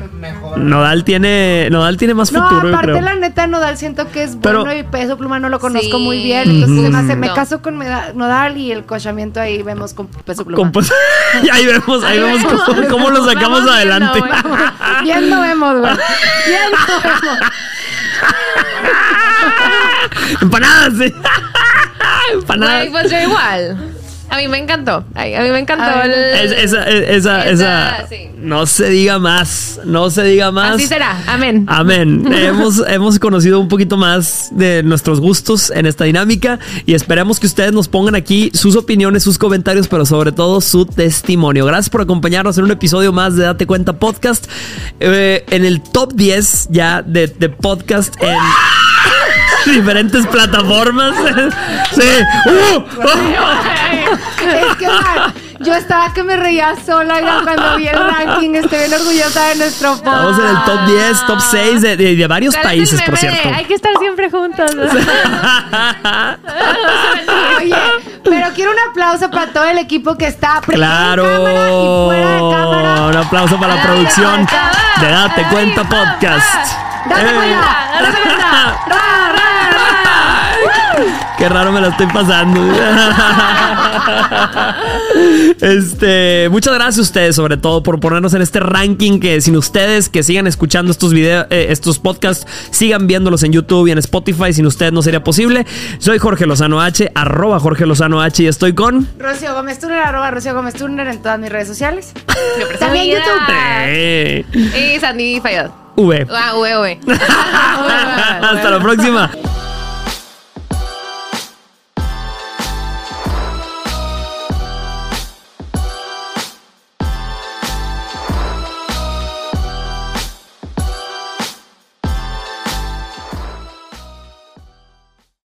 Nodal tiene. Nodal tiene más No, futuro, yo aparte creo. la neta Nodal siento que es Pero- bueno y peso pluma no lo conozco Sí. muy bien, entonces se me, hace, me No. caso con Nodal y el cochamiento ahí vemos con peso pluma. Con- y ahí vemos, ahí Ahí vemos vemos. cómo, cómo lo sacamos adelante. güey. Viendo vemos, güey. Viendo vemos. Empanadas, sí. Empanadas. Güey, pues yo igual. A mí me encantó. Ay, a mí me encantó el... Es- esa, esa, esa, Esa, sí. No se diga más. No se diga más. Así será. Amén. Amén. hemos, hemos conocido un poquito más de nuestros gustos en esta dinámica y esperamos que ustedes nos pongan aquí sus opiniones, sus comentarios, pero sobre todo su testimonio. Gracias por acompañarnos en un episodio más de Date Cuenta Podcast. Eh, en el top 10 ya de, de podcast en diferentes plataformas. sí. ¡Uh! Es que man, yo estaba que me reía sola cuando vi el ranking, estoy bien orgullosa de nuestro Estamos en el top 10, top 6 de, de- de varios ¿Cuál es el países, por cierto. Hay que estar siempre juntos. Oye, pero quiero un aplauso para todo el equipo que está en Claro. cámara y fuera de cámara. Un aplauso para la producción de Date Cuenta Podcast. Date Eh. cuenta, date cuenta. Ra, ra. Qué raro me la estoy pasando. Este, muchas gracias a ustedes, sobre todo, por ponernos en este ranking. Que sin ustedes, que sigan escuchando estos videos, eh, estos podcasts, sigan viéndolos en YouTube y en Spotify. Sin ustedes no sería posible. Soy Jorge Lozano H, arroba Jorge Lozano H, y estoy con. Rocío Gómez Turner, arroba Rocío Gómez Turner en todas mis redes sociales. También. YouTube. Y Sandy Fayad. V. Ah, V, V. Hasta la próxima.